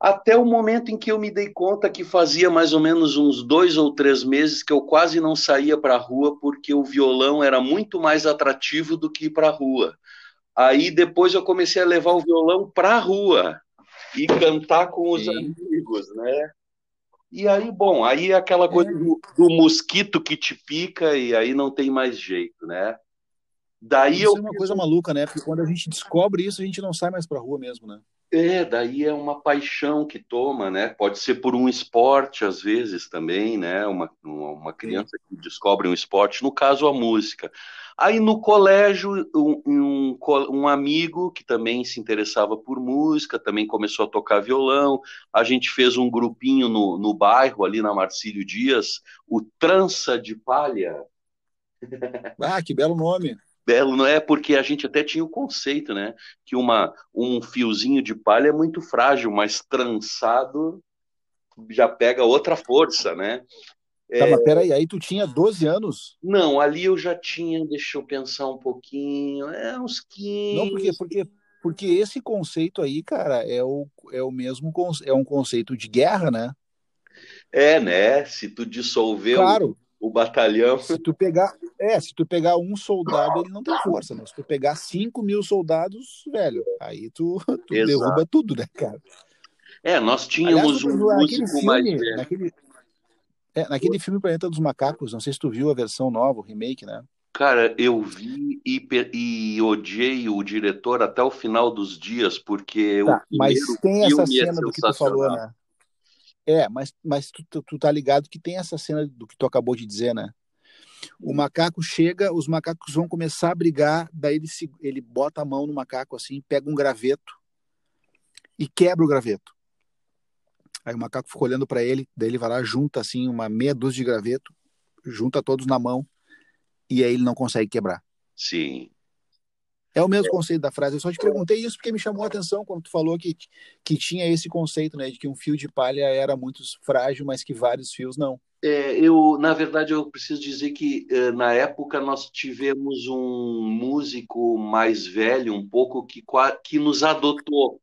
até o momento em que eu me dei conta que fazia mais ou menos uns dois ou três meses que eu quase não saía para a rua porque o violão era muito mais atrativo do que ir para a rua. Aí depois eu comecei a levar o violão para a rua e cantar com os Sim. amigos, né? E aí, bom, aí é aquela coisa é. do, do, mosquito que te pica e aí não tem mais jeito, né? Daí isso eu... é uma coisa maluca, né? Porque quando a gente descobre isso, a gente não sai mais pra rua mesmo, né? É, daí é uma paixão que toma, né? Pode ser por um esporte, às vezes, também, né? Uma, uma criança que descobre um esporte, no caso, a música. Aí no colégio, um, um, um, amigo que também se interessava por música, também começou a tocar violão. A gente fez um grupinho no, no bairro, ali na Marcílio Dias, o Trança de Palha. Ah, que belo nome! Belo, não é? Porque a gente até tinha o conceito, né? Que uma, um fiozinho de palha é muito frágil, mas trançado já pega outra força, né? Tá, mas é. peraí, aí tu tinha 12 anos? Não, ali eu já tinha, deixa eu pensar um pouquinho, é uns 15. Não, porque, porque, porque esse conceito aí, cara, é o, é o mesmo, é um conceito de guerra, né? É, né? Se tu dissolver claro. o, o batalhão. Se tu pegar, é, se tu pegar um soldado, ele não tem força, né? Se tu pegar 5 mil soldados, velho, aí tu, tu derruba tudo, né, cara? É, nós tínhamos Aliás, um músico filme, mais velho. Naquele, é, naquele filme Planeta dos Macacos, não sei se tu viu a versão nova, o remake, né? Cara, eu vi e, e odiei o diretor até o final dos dias, porque tá, o Mas tem essa é cena é do que tu falou, né? É, mas, mas tu, tu, tu, tá ligado que tem essa cena do que tu acabou de dizer, né? O macaco chega, os macacos vão começar a brigar, daí ele, se, ele bota a mão no macaco assim, pega um graveto e quebra o graveto. Aí o macaco fica olhando para ele, daí ele vai lá, junta assim uma meia dúzia de graveto, junta todos na mão e aí ele não consegue quebrar. Sim. É o mesmo conceito da frase. Eu só te perguntei isso porque me chamou a atenção quando tu falou que, que tinha esse conceito, né, de que um fio de palha era muito frágil, mas que vários fios não. É, eu, na verdade, eu preciso dizer que eh, na época nós tivemos um músico mais velho, um pouco que, que nos adotou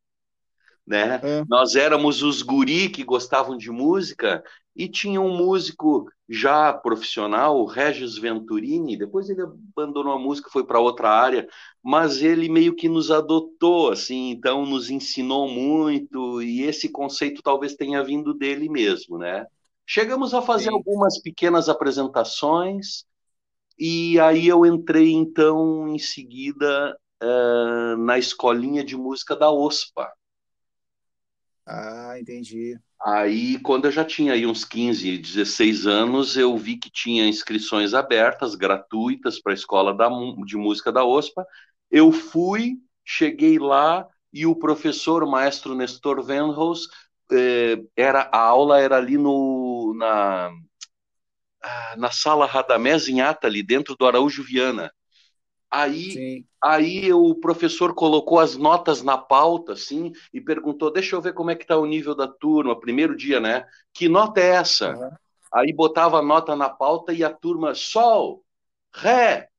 né? É. Nós éramos os guri que gostavam de música e tinha um músico já profissional, o Regis Venturini, depois ele abandonou a música, foi para outra área, mas ele meio que nos adotou, assim, então nos ensinou muito, e esse conceito talvez tenha vindo dele mesmo, né? Chegamos a fazer Sim. algumas pequenas apresentações e aí eu entrei então em seguida uh, na escolinha de música da OSPA. Ah, entendi. Aí, quando eu já tinha aí uns 15, 16 anos, eu vi que tinha inscrições abertas, gratuitas, para a escola da, de música da OSPA. Eu fui, cheguei lá e o professor, o maestro Nestor Venros, eh, era, a aula era ali no, na, ah, na sala Radamés em ali dentro do Araújo Viana. Aí, aí o professor colocou as notas na pauta, assim, e perguntou: Deixa eu ver como é que está o nível da turma, primeiro dia, né? Que nota é essa? Uhum. Aí botava a nota na pauta e a turma, Sol, Ré,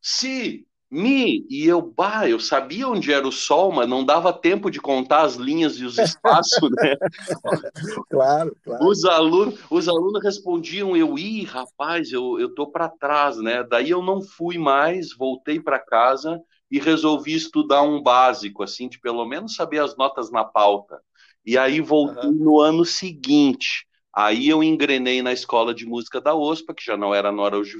Si, Mi, e eu, bah, eu sabia onde era o sol, mas não dava tempo de contar as linhas e os espaços, né? claro, claro. Os alunos, os alunos respondiam, eu, ih, rapaz, eu, eu tô para trás, né? Daí eu não fui mais, voltei para casa e resolvi estudar um básico, assim, de pelo menos saber as notas na pauta. E aí voltei uhum. no ano seguinte. Aí eu engrenei na escola de música da OSPA, que já não era Nora Araújo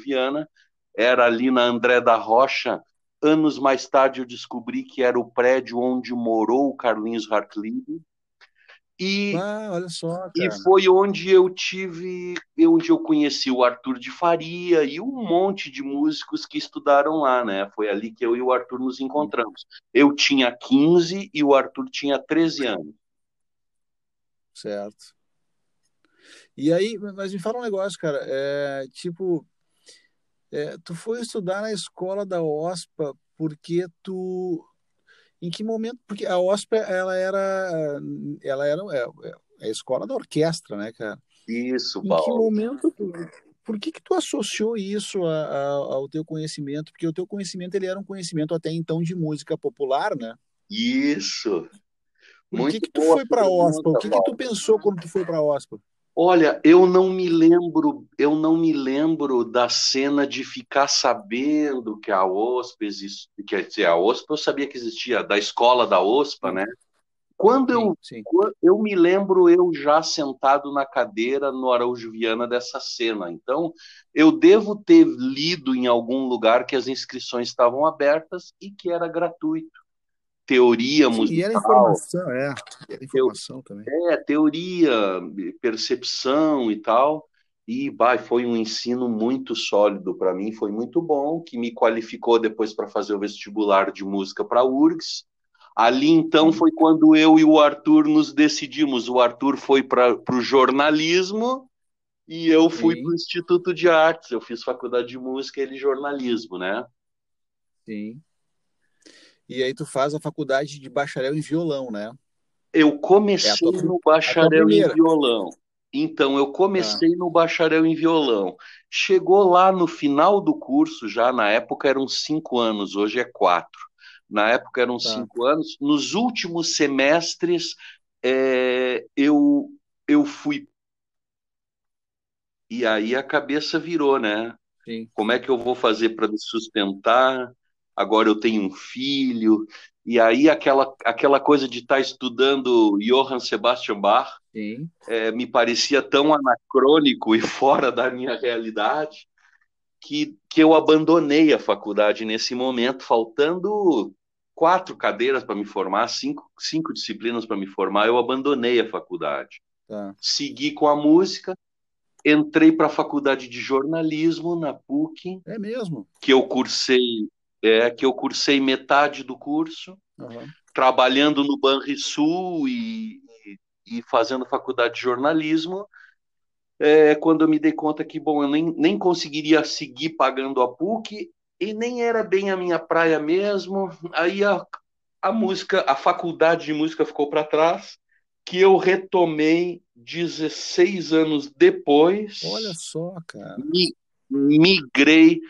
era ali na André da Rocha, Anos mais tarde eu descobri que era o prédio onde morou o Carlinhos Hartlieb. E, ah, olha só, cara. e foi onde eu tive, onde eu conheci o Arthur de Faria e um monte de músicos que estudaram lá, né? Foi ali que eu e o Arthur nos encontramos. Eu tinha 15 e o Arthur tinha 13 anos. Certo. E aí, mas me fala um negócio, cara. É, tipo, é, tu foi estudar na escola da OSPA porque tu em que momento porque a OSPA ela era ela era é, é a escola da orquestra né cara? Isso Paulo. em que momento tu, por que que tu associou isso a, a, ao teu conhecimento? Porque o teu conhecimento ele era um conhecimento até então de música popular né? Isso. Por Muito que que tu foi para a OSPA? O que que tu pensou quando tu foi para a OSPA Olha, eu não me lembro, eu não me lembro da cena de ficar sabendo que a OSPA existe, quer dizer, a OSPA eu sabia que existia, da escola da OSPA, né? Quando eu, sim. eu me lembro eu já sentado na cadeira no Araújo Viana dessa cena. Então, eu devo ter lido em algum lugar que as inscrições estavam abertas e que era gratuito teoria Sim, musical. E era informação, é. Era informação também. É, teoria, percepção e tal. E bah, foi um ensino muito sólido para mim, foi muito bom, que me qualificou depois para fazer o vestibular de música para a URGS. Ali então foi quando eu e o Arthur nos decidimos. O Arthur foi para o jornalismo e eu fui para o Instituto de Artes. Eu fiz faculdade de música e ele jornalismo, né? Sim. E aí tu faz a faculdade de bacharel em violão, né? Eu comecei é tua, no bacharel em violão. Então, eu comecei ah. no bacharel em violão. Chegou lá no final do curso, já na época eram cinco anos, hoje é quatro. Na época eram tá. cinco anos. Nos últimos semestres, é, eu, eu fui. E aí a cabeça virou, né? Sim. Como é que eu vou fazer para me sustentar? Agora eu tenho um filho, e aí aquela, aquela coisa de estar tá estudando Johann Sebastian Bach é, me parecia tão anacrônico e fora da minha realidade que, que eu abandonei a faculdade nesse momento, faltando quatro cadeiras para me formar, cinco, cinco disciplinas para me formar, eu abandonei a faculdade. Tá. Segui com a música, entrei para a faculdade de jornalismo na PUC. É mesmo? Que eu cursei é que eu cursei metade do curso, uhum. trabalhando no Banrisul e, e, e, fazendo faculdade de jornalismo. É, quando eu me dei conta que, bom, eu nem, nem conseguiria seguir pagando a PUC e nem era bem a minha praia mesmo. Aí a, a música, a faculdade de música ficou para trás, que eu retomei 16 anos depois. Olha só, cara. Mi, migrei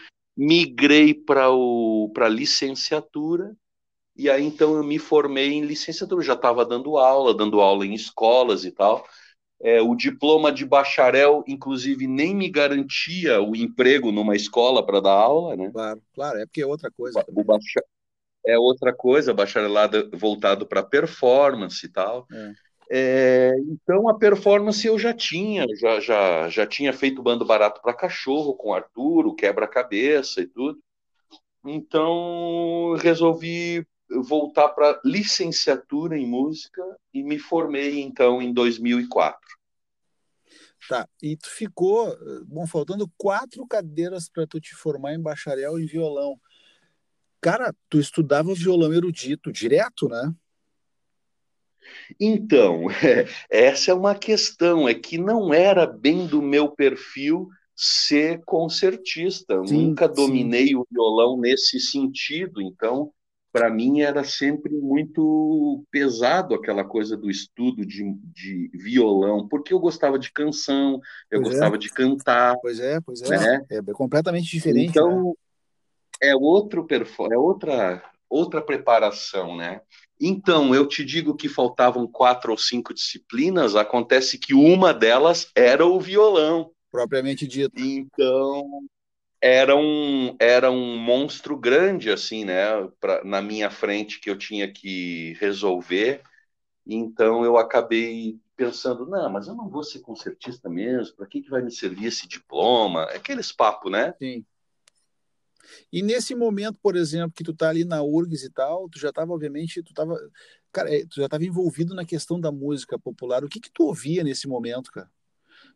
migrei para a licenciatura, e aí então eu me formei em licenciatura, já estava dando aula, dando aula em escolas e tal. É, o diploma de bacharel, inclusive, nem me garantia o emprego numa escola para dar aula, né? Claro, claro, é porque é outra coisa. O bacha... É outra coisa, bacharelado voltado para performance e tal. É. É, então a performance eu já tinha, já, já, já tinha feito bando barato para cachorro com Arthur, quebra-cabeça e tudo. Então resolvi voltar para licenciatura em música e me formei então em 2004. Tá, e tu ficou, bom, faltando quatro cadeiras para tu te formar em bacharel em violão. Cara, tu estudava violão erudito direto, né? Então, essa é uma questão, é que não era bem do meu perfil ser concertista. Sim, Nunca dominei sim. o violão nesse sentido, então para mim era sempre muito pesado aquela coisa do estudo de, de violão, porque eu gostava de canção, eu pois é. gostava é. de cantar. Pois é, pois é. Né? É completamente diferente. Então, né? é outro é outra outra preparação, né? Então, eu te digo que faltavam quatro ou cinco disciplinas, acontece que uma delas era o violão. Propriamente dito. Então, era um, era um monstro grande, assim, né, pra, na minha frente que eu tinha que resolver. Então, eu acabei pensando, não, mas eu não vou ser concertista mesmo, para que, que vai me servir esse diploma? Aqueles papos, né? Sim. E nesse momento, por exemplo, que tu tá ali na URGS e tal, tu já estava, obviamente, tu tava, cara, é, tu já estava envolvido na questão da música popular. O que que tu ouvia nesse momento, cara?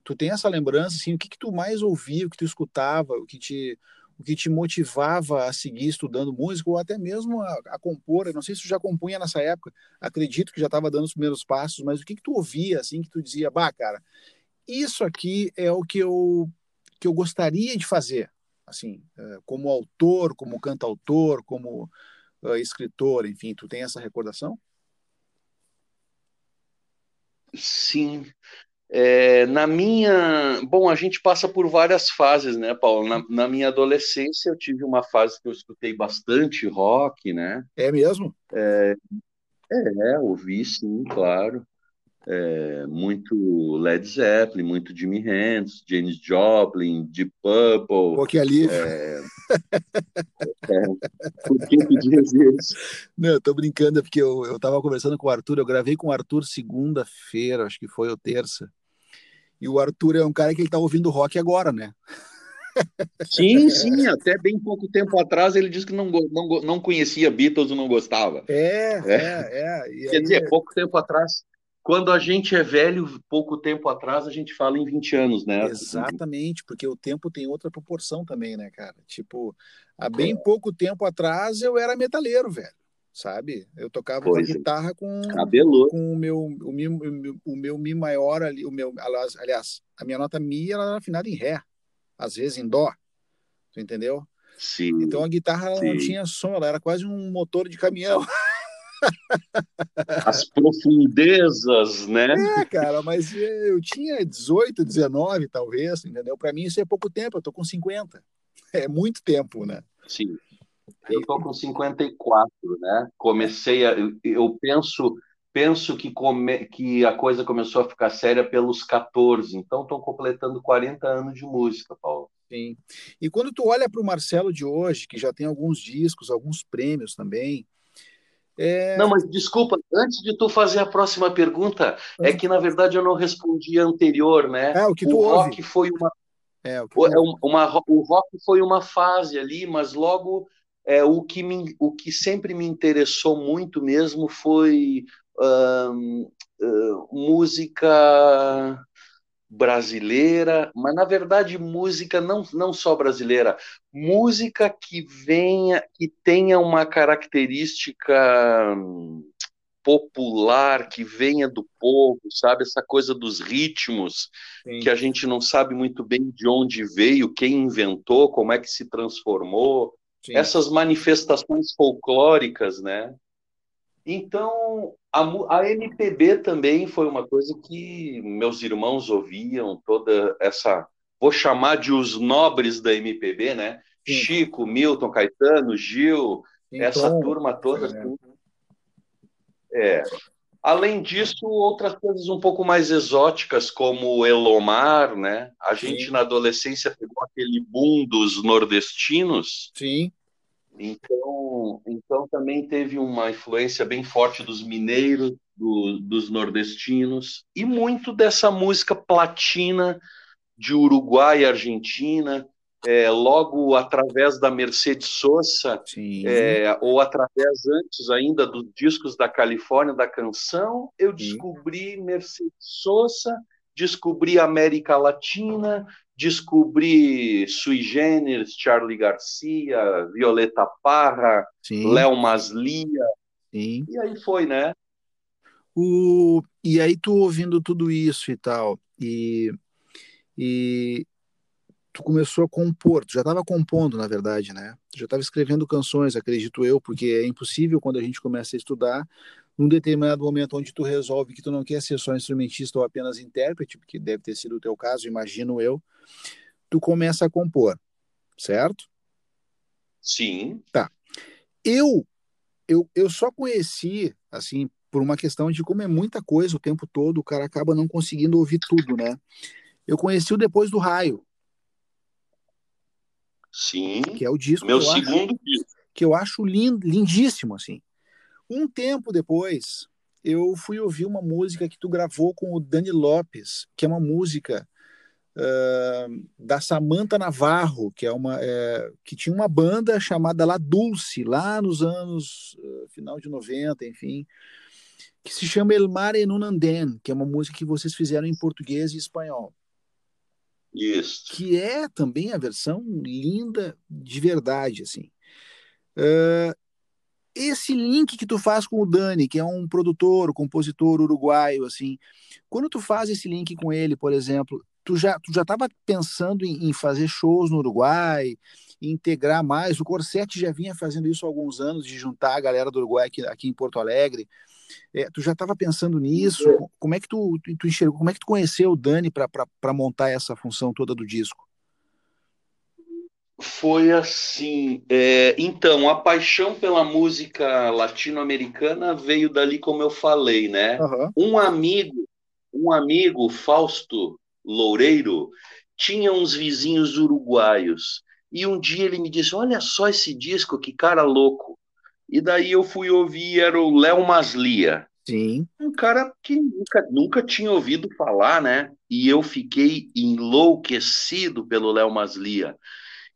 Tu tem essa lembrança, assim, o que que tu mais ouvia, o que tu escutava, o que te, o que te motivava a seguir estudando música ou até mesmo a, a compor? Eu não sei se tu já compunha nessa época, acredito que já estava dando os primeiros passos, mas o que que tu ouvia, assim, que tu dizia, bah, cara, isso aqui é o que eu, que eu gostaria de fazer, assim, eh, como autor, como cantautor, como uh, escritor, enfim, tu tem essa recordação? Sim. É, na minha. Bom, a gente passa por várias fases, né, Paulo? Na, na, minha adolescência, eu tive uma fase que eu escutei bastante rock, né? É mesmo? É, é ouvi sim, claro é, muito Led Zeppelin, muito Jimi Hendrix, James Joplin, Deep Purple. Pô, que ali. É, é, por que isso? Não, eu tô brincando, porque eu, eu tava conversando com o Arthur, eu gravei com o Arthur segunda-feira, acho que foi ou terça. E o Arthur é um cara que ele tá ouvindo rock agora, né? Sim, sim, até bem pouco tempo atrás ele disse que não, não, não conhecia Beatles ou não gostava. É, é, é. é. Quer aí... dizer, pouco tempo atrás quando a gente é velho, pouco tempo atrás, a gente fala em 20 anos, né? Exatamente, porque o tempo tem outra proporção também, né, cara? Tipo, há bem é. pouco tempo atrás eu era metaleiro, velho. Sabe? Eu tocava pois é. guitarra com, com o meu o, mi, o meu mi maior ali, o meu aliás, aliás, a minha nota mi ela era afinada em ré, às vezes em dó. Tu entendeu? Sim. Então a guitarra sim. não tinha som, ela era quase um motor de caminhão. As profundezas, né? É, cara, mas eu tinha 18, 19, talvez, entendeu? Para mim isso é pouco tempo, eu tô com 50. É muito tempo, né? Sim. Eu tô com 54, né? Comecei a eu penso penso que come, que a coisa começou a ficar séria pelos 14, então estou completando 40 anos de música, Paulo. Sim. E quando tu olha para o Marcelo de hoje, que já tem alguns discos, alguns prêmios também, é... Não, mas desculpa, antes de tu fazer a próxima pergunta, é que na verdade eu não respondi a anterior, né? É, o que tu o rock ouve. foi uma, é, o, o, é uma, o rock foi uma fase ali, mas logo é, o, que me, o que sempre me interessou muito mesmo foi música brasileira, mas na verdade música não, não só brasileira, música que venha, que tenha uma característica hum, popular, que venha do povo, sabe? Essa coisa dos ritmos, Sim. que a gente não sabe muito bem de onde veio, quem inventou, como é que se transformou. Sim. Essas manifestações folclóricas, né? Então, a, a MPB também foi uma coisa que meus irmãos ouviam, toda essa, vou chamar de os nobres da MPB, né? Sim. Chico, Milton, Caetano, Gil, Sim, essa turma toda. É. Assim. é. Além disso, outras coisas um pouco mais exóticas, como Elomar, né? A Sim. gente na adolescência pegou aquele boom dos nordestinos. Sim. Então, então também teve uma influência bem forte dos mineiros, do, dos nordestinos e muito dessa música platina de Uruguai e Argentina, é, logo através da Mercedes Sosa, é, ou através antes ainda dos discos da Califórnia, da canção, eu descobri Sim. Mercedes Sosa, descobri América Latina, descobri Sui Generis, Charlie Garcia, Violeta Parra, Léo Maslia, Sim. e aí foi, né? O... E aí tu ouvindo tudo isso e tal, e, e tu começou a compor, tu já estava compondo, na verdade, né? Tu já estava escrevendo canções, acredito eu, porque é impossível quando a gente começa a estudar, num determinado momento onde tu resolve que tu não quer ser só instrumentista ou apenas intérprete, porque deve ter sido o teu caso, imagino eu, tu começa a compor, certo? Sim. Tá. Eu, eu, eu só conheci, assim, por uma questão de como é muita coisa o tempo todo, o cara acaba não conseguindo ouvir tudo, né? Eu conheci o Depois do Raio, Sim. Que é o disco. Meu segundo acho, disco. Que eu acho lind, lindíssimo, assim. Um tempo depois, eu fui ouvir uma música que tu gravou com o Dani Lopes, que é uma música uh, da Samantha Navarro, que é uma é, que tinha uma banda chamada La Dulce, lá nos anos uh, final de 90, enfim, que se chama El Mar en un Andén, que é uma música que vocês fizeram em português e espanhol. Isso. Que é também a versão linda de verdade, assim. Uh, esse link que tu faz com o Dani, que é um produtor, compositor uruguaio, assim, quando tu faz esse link com ele, por exemplo, tu já tu já estava pensando em, em, fazer shows no Uruguai, integrar mais. O Corset já vinha fazendo isso há alguns anos, de juntar a galera do Uruguai aqui, aqui em Porto Alegre. É, tu já estava pensando nisso? Como é que tu, tu enxergou? Como é que tu conheceu o Dani para montar essa função toda do disco? Foi assim. É, então, a paixão pela música latino-americana veio dali, como eu falei, né? Uhum. Um amigo, um amigo, Fausto Loureiro, tinha uns vizinhos uruguaios. E um dia ele me disse: Olha só esse disco, que cara louco. E daí eu fui ouvir, era o Léo Maslia. Sim. Um cara que nunca, nunca tinha ouvido falar, né? E eu fiquei enlouquecido pelo Léo Maslia.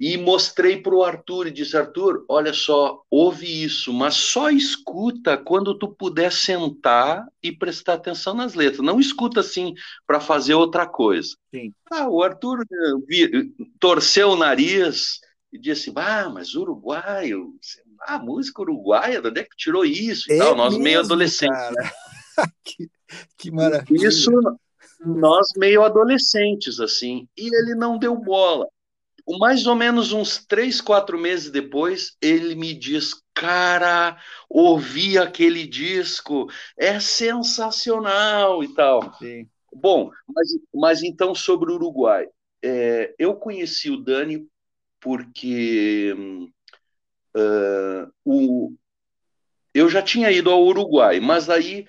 E mostrei para o Arthur e disse: Arthur, olha só, ouve isso, mas só escuta quando tu puder sentar e prestar atenção nas letras. Não escuta assim para fazer outra coisa. Sim. Ah, o Arthur eh, vi, torceu o nariz e disse: Ah, mas uruguaio, ah, música uruguaia, de onde é que tirou isso? É tal? Nós mesmo, meio adolescentes. que, que maravilha. Isso, nós meio adolescentes, assim. E ele não deu bola. Mais ou menos uns três, quatro meses depois, ele me diz: Cara, ouvi aquele disco, é sensacional e tal. Sim. Bom, mas, mas então sobre o Uruguai. É, eu conheci o Dani porque Uh, o, eu já tinha ido ao Uruguai, mas aí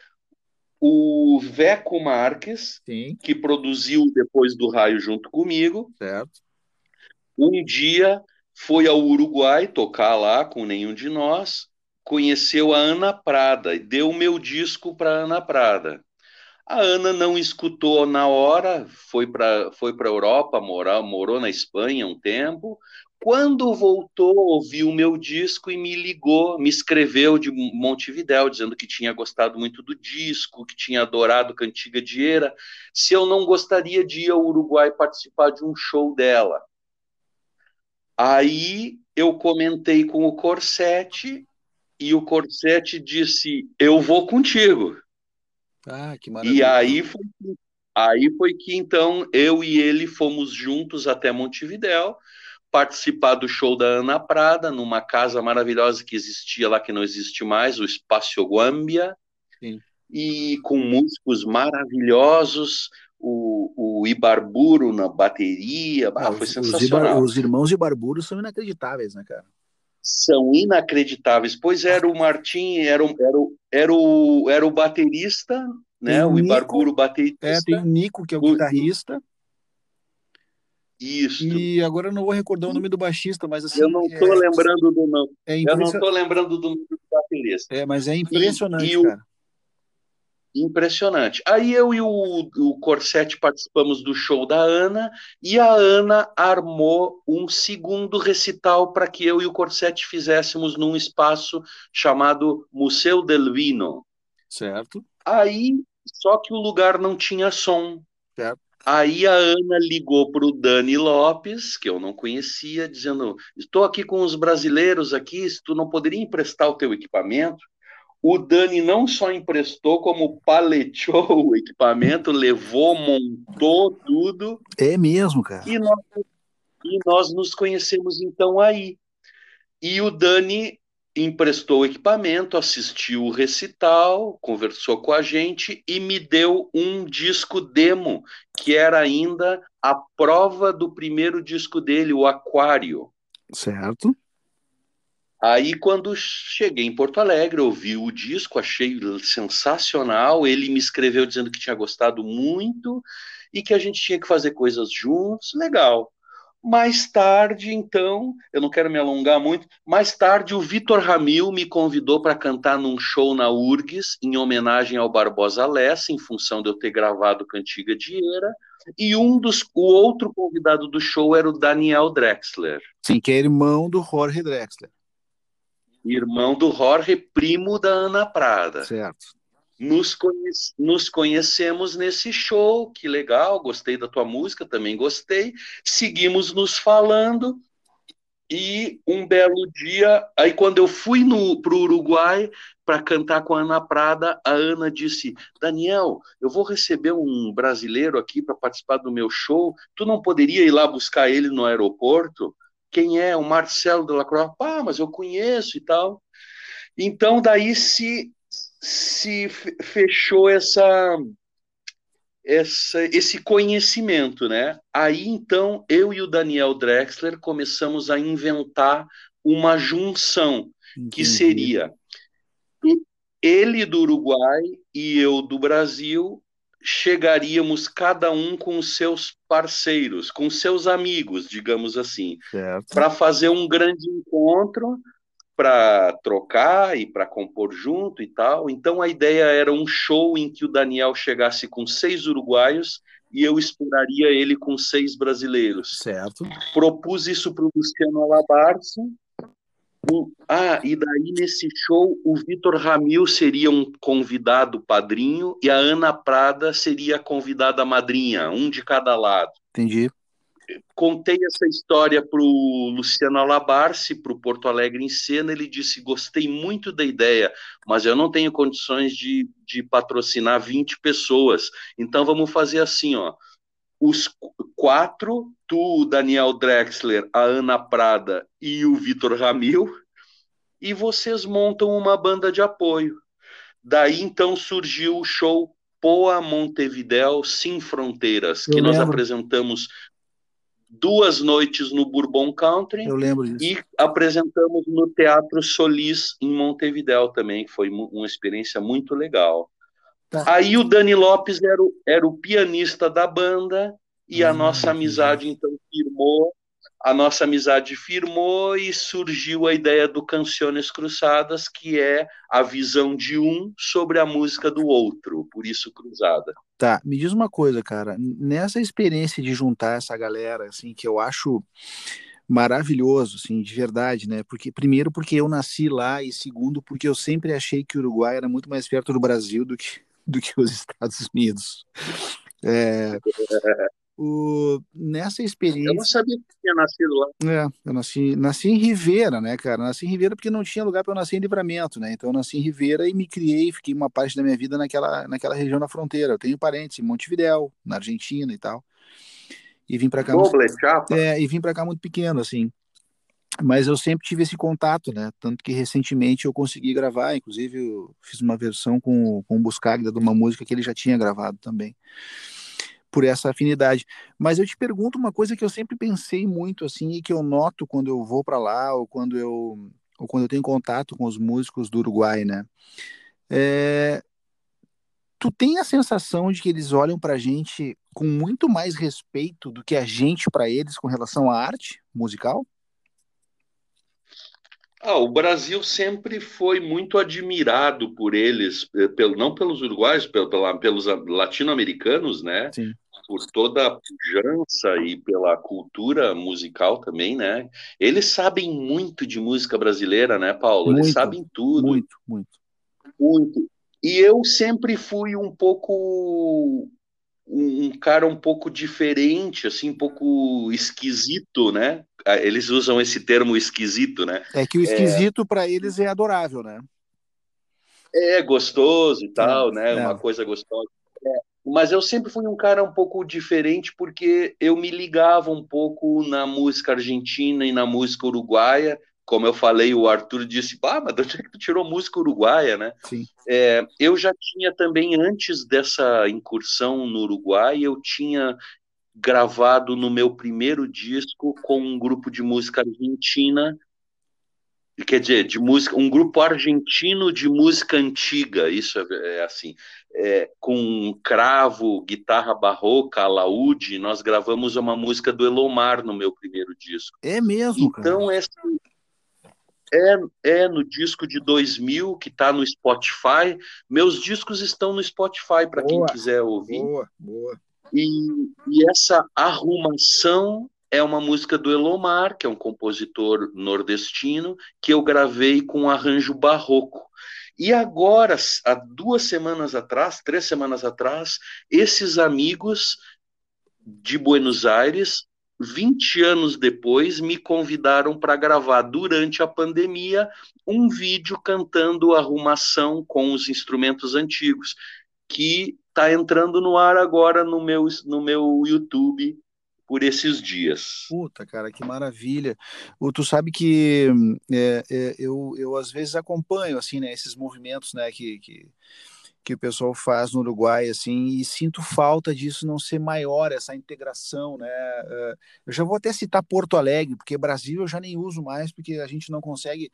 o Veco Marques, Sim. que produziu depois do Raio junto comigo, certo. Um dia foi ao Uruguai tocar lá com nenhum de nós, conheceu a Ana Prada e deu o meu disco para Ana Prada. A Ana não escutou na hora, foi para foi a Europa, morar, morou na Espanha um tempo, quando voltou, ouviu o meu disco e me ligou, me escreveu de Montevidéu, dizendo que tinha gostado muito do disco, que tinha adorado Cantiga de Eira, se eu não gostaria de ir ao Uruguai participar de um show dela. Aí eu comentei com o Corsete e o Corsete disse: Eu vou contigo. Ah, que maravilha. E aí foi, aí foi que então eu e ele fomos juntos até Montevidéu participar do show da Ana Prada, numa casa maravilhosa que existia lá, que não existe mais, o Espaço Guambia, Sim. e com músicos maravilhosos, o, o Ibarburo na bateria, ah, foi os, sensacional. Os, irmãos Ibarburo são inacreditáveis, né, cara? São inacreditáveis, pois era o Martim, era o, era o, era o, era o baterista, né, o, o Ibarburo baterista. É, tem o Nico, que é o, o guitarrista. Isso. E agora eu não vou recordar o nome do baixista, mas assim. Eu não estou é, lembrando do nome. É impression... Eu não estou lembrando do nome do baterista. É, mas é impressionante, e, e cara. Impressionante. Aí eu e o, o Corsetti participamos do show da Ana e a Ana armou um segundo recital para que eu e o Corsetti fizéssemos num espaço chamado Museu del Vino. Certo. Aí, só que o lugar não tinha som. Certo. Aí a Ana ligou para o Dani Lopes, que eu não conhecia, dizendo: Estou aqui com os brasileiros aqui, se tu não poderia emprestar o teu equipamento? O Dani não só emprestou, como paleteou o equipamento, levou, montou tudo. É mesmo, cara. E nós, e nós nos conhecemos então aí. E o Dani emprestou o equipamento, assistiu o recital, conversou com a gente e me deu um disco demo, que era ainda a prova do primeiro disco dele, o Aquário. Certo. Aí, quando cheguei em Porto Alegre, ouvi o disco, achei sensacional. Ele me escreveu dizendo que tinha gostado muito e que a gente tinha que fazer coisas juntos. Legal. Mais tarde, então, eu não quero me alongar muito, mais tarde o Vitor Ramil me convidou para cantar num show na URGS, em homenagem ao Barbosa Lessa, em função de eu ter gravado Cantiga Dieira, e um dos, o outro convidado do show era o Daniel Drexler. Sim, que é irmão do Jorge Drexler irmão do Jorge, primo da Ana Prada. Certo. Nos, conhece, nos conhecemos nesse show, que legal, gostei da tua música, também gostei. Seguimos nos falando e um belo dia, aí quando eu fui para o Uruguai para cantar com a Ana Prada, a Ana disse: Daniel, eu vou receber um brasileiro aqui para participar do meu show, tu não poderia ir lá buscar ele no aeroporto? Quem é o Marcelo de Lacroix, ah, mas eu conheço e tal. Então daí se se fechou essa, essa esse conhecimento, né? Aí então eu e o Daniel Drexler começamos a inventar uma junção Entendi. que seria ele do Uruguai e eu do Brasil chegaríamos cada um com seus parceiros, com seus amigos, digamos assim, para fazer um grande encontro, para trocar e para compor junto e tal. Então a ideia era um show em que o Daniel chegasse com seis uruguaios e eu esperaria ele com seis brasileiros. Certo. Propus isso para o Luciano Alabarce, ah, e daí nesse show o Vitor Ramil seria um convidado padrinho e a Ana Prada seria a convidada madrinha, um de cada lado. Entendi. Contei essa história para o Luciano Alabarce, para o Porto Alegre em cena. Ele disse: Gostei muito da ideia, mas eu não tenho condições de, de patrocinar 20 pessoas. Então vamos fazer assim: ó os quatro, tu, Daniel Drexler, a Ana Prada e o Vitor Ramil, e vocês montam uma banda de apoio. Daí então surgiu o show Poa Montevidéu Sem Fronteiras, Eu que lembro. nós apresentamos duas noites no Bourbon Country e apresentamos no Teatro Solis em Montevidéu também, foi uma experiência muito legal. Tá. Aí o Dani Lopes era o, era o pianista da banda e a hum, nossa amizade então firmou, a nossa amizade firmou e surgiu a ideia do Canciones Cruzadas, que é a visão de um sobre a música do outro, por isso cruzada. Tá, me diz uma coisa, cara, nessa experiência de juntar essa galera, assim, que eu acho maravilhoso, assim, de verdade, né? Porque primeiro porque eu nasci lá e segundo porque eu sempre achei que o Uruguai era muito mais perto do Brasil do que do que os Estados Unidos. É, o, nessa experiência. Eu não sabia que tinha nascido lá. É, eu nasci, nasci em Ribeira, né, cara? Nasci em Ribeira porque não tinha lugar para eu nascer em Livramento, né? Então eu nasci em Ribeira e me criei, fiquei uma parte da minha vida naquela, naquela região da fronteira. Eu tenho parentes em Montevidéu, na Argentina e tal. E vim para cá. Doble, muito, é, e vim para cá muito pequeno, assim mas eu sempre tive esse contato, né? Tanto que recentemente eu consegui gravar, inclusive eu fiz uma versão com, com o Buscaglia de uma música que ele já tinha gravado também, por essa afinidade. Mas eu te pergunto uma coisa que eu sempre pensei muito assim e que eu noto quando eu vou para lá ou quando eu ou quando eu tenho contato com os músicos do Uruguai, né? É... Tu tem a sensação de que eles olham para a gente com muito mais respeito do que a gente para eles com relação à arte musical? Ah, o Brasil sempre foi muito admirado por eles, eh, pelo, não pelos uruguaios, pelo, pelos latino-americanos, né? Sim. Por toda a pujança e pela cultura musical também, né? Eles sabem muito de música brasileira, né, Paulo? Muito, eles sabem tudo. Muito, muito. Muito. E eu sempre fui um pouco um cara um pouco diferente, assim, um pouco esquisito, né? Eles usam esse termo esquisito, né? É que o esquisito é... para eles é adorável, né? É gostoso e tal, é, né? É. Uma coisa gostosa. É. Mas eu sempre fui um cara um pouco diferente porque eu me ligava um pouco na música argentina e na música uruguaia como eu falei, o Arthur disse, ah, mas de onde é que tu tirou música uruguaia, né? Sim. É, eu já tinha também, antes dessa incursão no Uruguai, eu tinha gravado no meu primeiro disco com um grupo de música argentina, quer dizer, de música, um grupo argentino de música antiga, isso é, é assim, é, com cravo, guitarra barroca, alaúde, nós gravamos uma música do Elomar no meu primeiro disco. É mesmo, Então, essa é, é no disco de 2000 que está no Spotify. Meus discos estão no Spotify para quem quiser ouvir. Boa, boa. E, e, essa arrumação é uma música do Elomar, que é um compositor nordestino, que eu gravei com um arranjo barroco. E agora, há duas semanas atrás, três semanas atrás, esses amigos de Buenos Aires 20 anos depois, me convidaram para gravar durante a pandemia um vídeo cantando arrumação com os instrumentos antigos, que está entrando no ar agora no meu, no meu YouTube por esses dias. Puta, cara, que maravilha. Tu sabe que é, é, eu, eu às vezes acompanho assim, né, esses movimentos, né, que, que que o pessoal faz no Uruguai, assim, e sinto falta disso não ser maior, essa integração, né? Eh, eu já vou até citar Porto Alegre, porque Brasil eu já nem uso mais, porque a gente não consegue,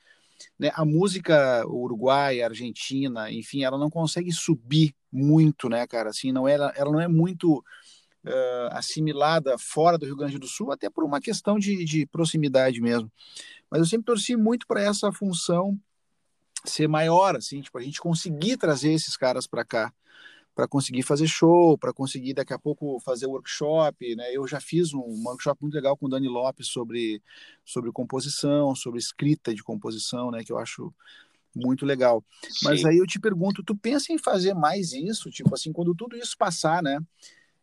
né? A música uruguaia, argentina, enfim, ela não consegue subir muito, né, cara? Assim, não ela, ela não é muito uh, assimilada fora do Rio Grande do Sul, até por uma questão de, de proximidade mesmo. Mas eu sempre torci muito para essa função ser maior, assim, tipo, a gente conseguir trazer esses caras para cá, para conseguir fazer show, para conseguir daqui a pouco fazer workshop, né? Eu já fiz um, um, workshop muito legal com o Dani Lopes sobre, sobre composição, sobre escrita de composição, né? Que eu acho muito legal. Sim. Mas aí eu te pergunto, tu pensa em fazer mais isso? Tipo assim, quando tudo isso passar, né?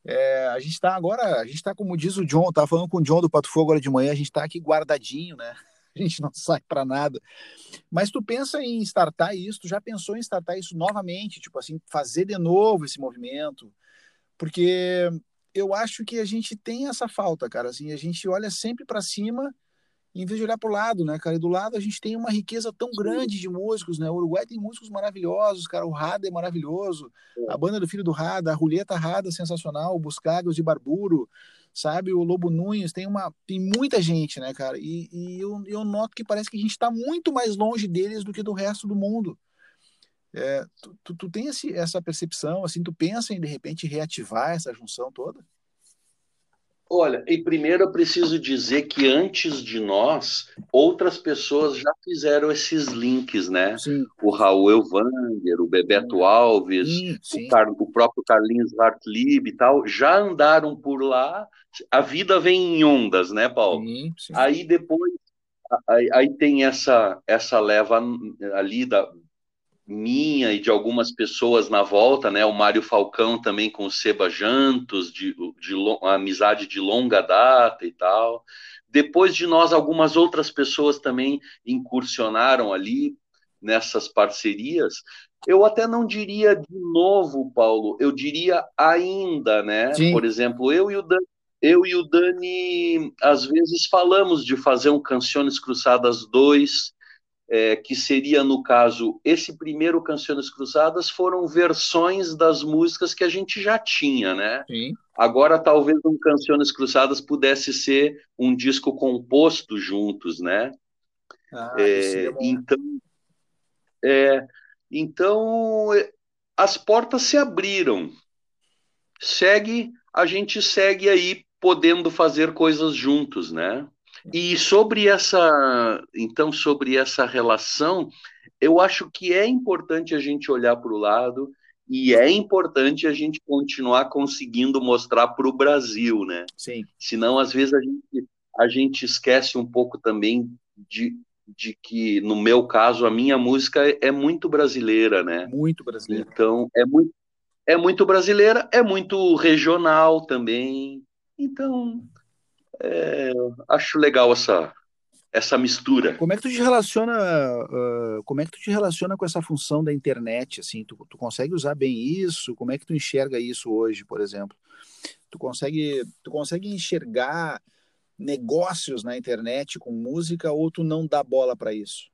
É, a gente está agora, a gente está como diz o John, tá falando com o John do Pato Fogo agora de manhã, a gente está aqui guardadinho, né? a gente não sai para nada. Mas tu pensa em startar isso, tu já pensou em startar isso novamente, tipo assim, fazer de novo esse movimento? Porque eu acho que a gente tem essa falta, cara, assim, a gente olha sempre para cima em vez de olhar para o lado, né, cara? E do lado a gente tem uma riqueza tão grande de músicos, né? O Uruguai tem músicos maravilhosos, cara. O Rada é maravilhoso. A banda do filho do Rada, a Julieta Rada, sensacional. O Buscagos de Barburo, sabe? O Lobo Nunes, tem uma, tem muita gente, né, cara? E, e eu, eu noto que parece que a gente está muito mais longe deles do que do resto do mundo. É, tu, tu, tu tem esse, essa percepção, assim, tu pensa em de repente reativar essa junção toda? Olha, e primeiro eu preciso dizer que antes de nós, outras pessoas já fizeram esses links, né? Sim. O Raul Elvanger, o Bebeto sim. Alves, sim, o, Car o, próprio Carlinhos Hartlib e tal, já andaram por lá. A vida vem em ondas, né, Paulo? Aí depois, aí, aí, tem essa, essa leva ali da, minha e de algumas pessoas na volta, né? O Mário Falcão também com o Seba Jantos, de, de amizade de longa data e tal. Depois de nós, algumas outras pessoas também incursionaram ali nessas parcerias. Eu até não diria de novo, Paulo, eu diria ainda, né? Sim. Por exemplo, eu e o Dani, eu e o Dani às vezes falamos de fazer um Canções Cruzadas 2, é, que seria, no caso, esse primeiro Canções Cruzadas, foram versões das músicas que a gente já tinha, né? Sim. Agora, talvez um Canções Cruzadas pudesse ser um disco composto juntos, né? Ah, é, então, é, então, as portas se abriram. Segue, a gente segue aí podendo fazer coisas juntos, né? E sobre essa, então, sobre essa relação, eu acho que é importante a gente olhar para o lado e é importante a gente continuar conseguindo mostrar para o Brasil, né? Sim. Senão, às vezes, a gente, a gente esquece um pouco também de, de que, no meu caso, a minha música é muito brasileira, né? Muito brasileira. Então, é muito, é muito brasileira, é muito regional também. Então, é, acho legal essa, essa mistura. Como é que tu te relaciona, uh, como é que tu te relaciona com essa função da internet, assim, tu, tu consegue usar bem isso? Como é que tu enxerga isso hoje, por exemplo? Tu consegue, tu consegue enxergar negócios na internet com música ou tu não dá bola para isso?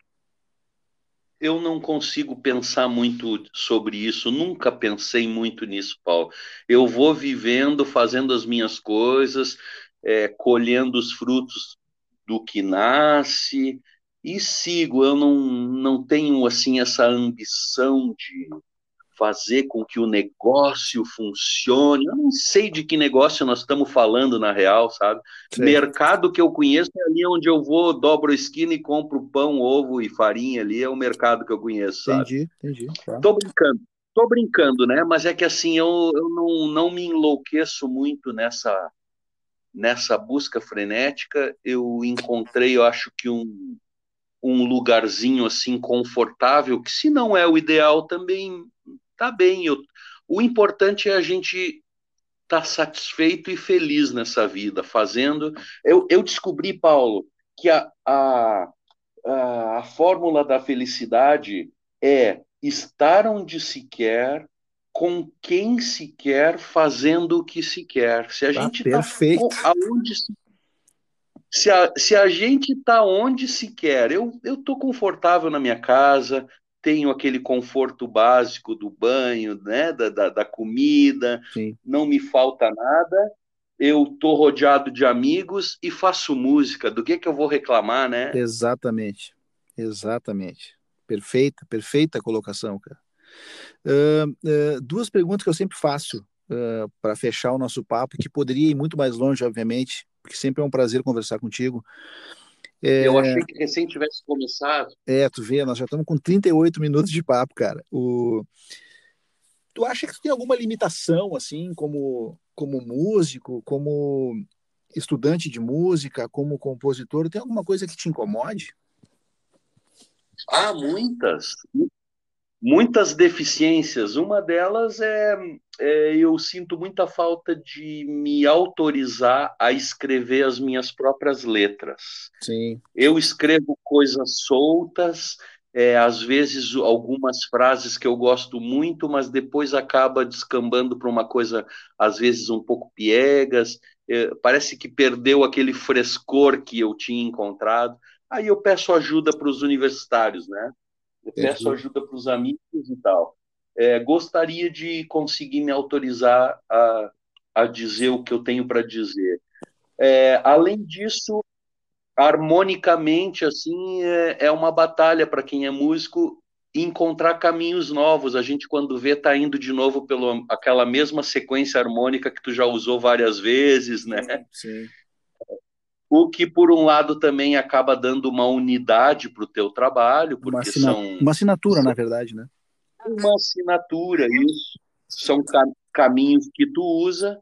Eu não consigo pensar muito sobre isso, nunca pensei muito nisso, Paulo. Eu vou vivendo, fazendo as minhas coisas, é, colhendo os frutos do que nasce e sigo. Eu não, não tenho assim essa ambição de fazer com que o negócio funcione. Eu não sei de que negócio nós estamos falando na real, sabe? Sim. Mercado que eu conheço é ali onde eu vou, dobro a esquina e compro pão, ovo e farinha ali, é o mercado que eu conheço, sabe? Entendi, entendi. Tá. Tô brincando. Tô brincando, né? Mas é que assim, eu, eu não, não me enlouqueço muito nessa nessa busca frenética, eu encontrei, eu acho que um, um lugarzinho assim confortável, que se não é o ideal também tá bem. Eu, o importante é a gente estar tá satisfeito e feliz nessa vida, fazendo. Eu, eu descobri, Paulo, que a, a, a, a fórmula da felicidade é estar onde se quer, com quem se quer, fazendo o que se quer. Se a ah, gente está aonde se se a, se a gente está onde se quer, eu estou confortável na minha casa, tenho aquele conforto básico do banho, né, da, da, da comida, Sim. não me falta nada, eu estou rodeado de amigos e faço música, do que, que eu vou reclamar, né? Exatamente, exatamente. Perfeita, perfeita colocação, cara. Uh, uh, duas perguntas que eu sempre faço uh, para fechar o nosso papo, que poderia ir muito mais longe, obviamente, porque sempre é um prazer conversar contigo. É... Eu achei que recém tivesse começado. É, tu vê, nós já estamos com 38 minutos de papo, cara. O... Tu acha que tu tem alguma limitação, assim, como, como músico, como estudante de música, como compositor? Tem alguma coisa que te incomode? Ah, muitas muitas deficiências. Uma delas é, é, eu sinto muita falta de me autorizar a escrever as minhas próprias letras. Sim. Eu escrevo coisas soltas, é, às vezes algumas frases que eu gosto muito, mas depois acaba descambando para uma coisa às vezes um pouco piegas. É, parece que perdeu aquele frescor que eu tinha encontrado. Aí eu peço ajuda para os universitários, né? Peço ajuda para os amigos e tal. É, gostaria de conseguir me autorizar a, a dizer o que eu tenho para dizer. É, além disso, harmonicamente, assim, é, é uma batalha para quem é músico encontrar caminhos novos. A gente, quando vê, está indo de novo pela aquela mesma sequência harmônica que tu já usou várias vezes, né? Sim. O que, por um lado, também acaba dando uma unidade para o teu trabalho, porque uma assina... são... Uma assinatura, na verdade, né? Uma assinatura, isso. São caminhos que tu usa,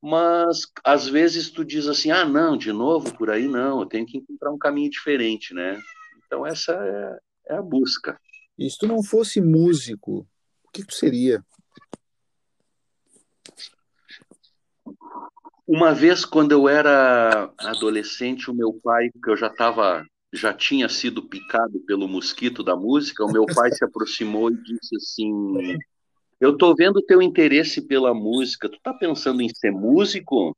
mas às vezes tu diz assim, ah, não, de novo por aí não, eu tenho que encontrar um caminho diferente, né? Então essa é, é a busca. E se tu não fosse músico, o que tu seria? Uma vez, quando eu era adolescente, o meu pai, que eu já estava, já tinha sido picado pelo mosquito da música, o meu pai se aproximou e disse assim: Eu estou vendo teu interesse pela música. Tu está pensando em ser músico?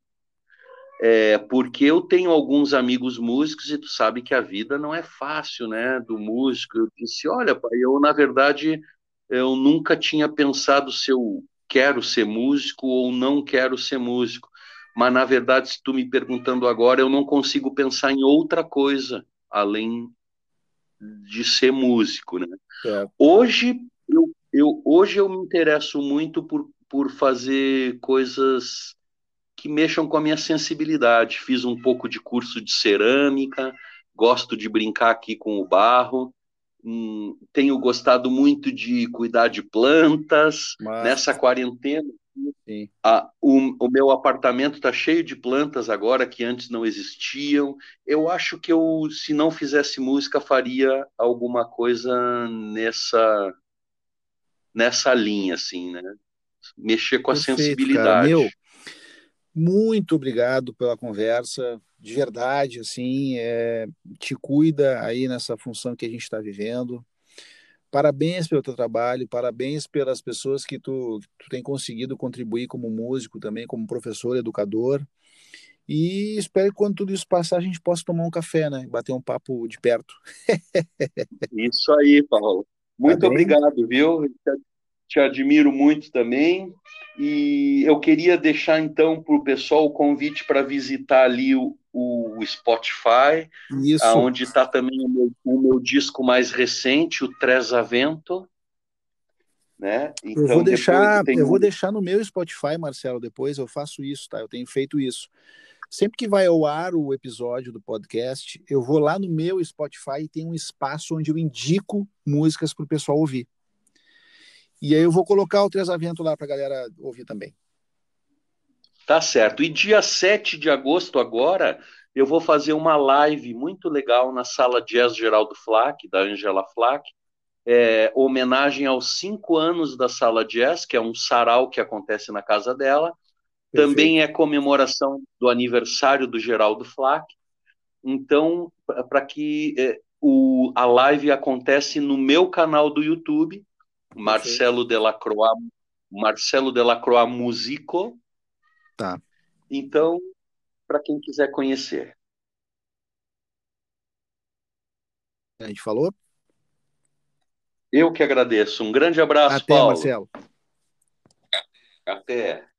É, porque eu tenho alguns amigos músicos e tu sabe que a vida não é fácil, né, do músico. Eu disse, olha, pai, eu na verdade eu nunca tinha pensado se eu quero ser músico ou não quero ser músico mas na verdade, se tu me perguntando agora, eu não consigo pensar em outra coisa além de ser músico, né? É. Hoje eu, eu, hoje eu me interesso muito por, por fazer coisas que mexam com a minha sensibilidade. Fiz um pouco de curso de cerâmica, gosto de brincar aqui com o barro. Hum, tenho gostado muito de cuidar de plantas. Mas... Nessa quarentena, a, o, o, meu apartamento está cheio de plantas agora que antes não existiam. Eu acho que eu, se não fizesse música, faria alguma coisa nessa nessa linha, assim, né? Mexer com a Perfeito, sensibilidade. Cara. Meu, muito obrigado pela conversa, de verdade, assim, é, te cuida aí nessa função que a gente está vivendo. Parabéns pelo teu trabalho, parabéns pelas pessoas que tu, tu tem conseguido contribuir como músico também, como professor, educador. E espero que quando tudo isso passar a gente possa tomar um café, né? Bater um papo de perto. isso aí, Paulo. Muito tá obrigado, viu? Te admiro muito também. E eu queria deixar então para o pessoal o convite para visitar ali o, o Spotify, Isso. onde está também o meu, o meu, disco mais recente, o Tresavento. Né? Então, eu vou deixar, tem... eu vou deixar no meu Spotify, Marcelo. Depois eu faço isso, tá? Eu tenho feito isso. Sempre que vai ao ar o episódio do podcast, eu vou lá no meu Spotify e tem um espaço onde eu indico músicas para o pessoal ouvir. E aí eu vou colocar o Tresavento lá para a galera ouvir também. Tá certo. E dia 7 de agosto agora, eu vou fazer uma live muito legal na sala Jazz Geraldo Flack, da Angela Flack, é, homenagem aos cinco anos da sala Jazz, que é um sarau que acontece na casa dela. Perfeito. Também é comemoração do aniversário do Geraldo Flack. Então, para que é, o, a live acontece no meu canal do YouTube, Marcelo Delacroix, Marcelo Delacroix Musico. Tá. Então, para quem quiser conhecer. A gente falou? Eu que agradeço. Um grande abraço, Até, Paulo. Marcelo. Até.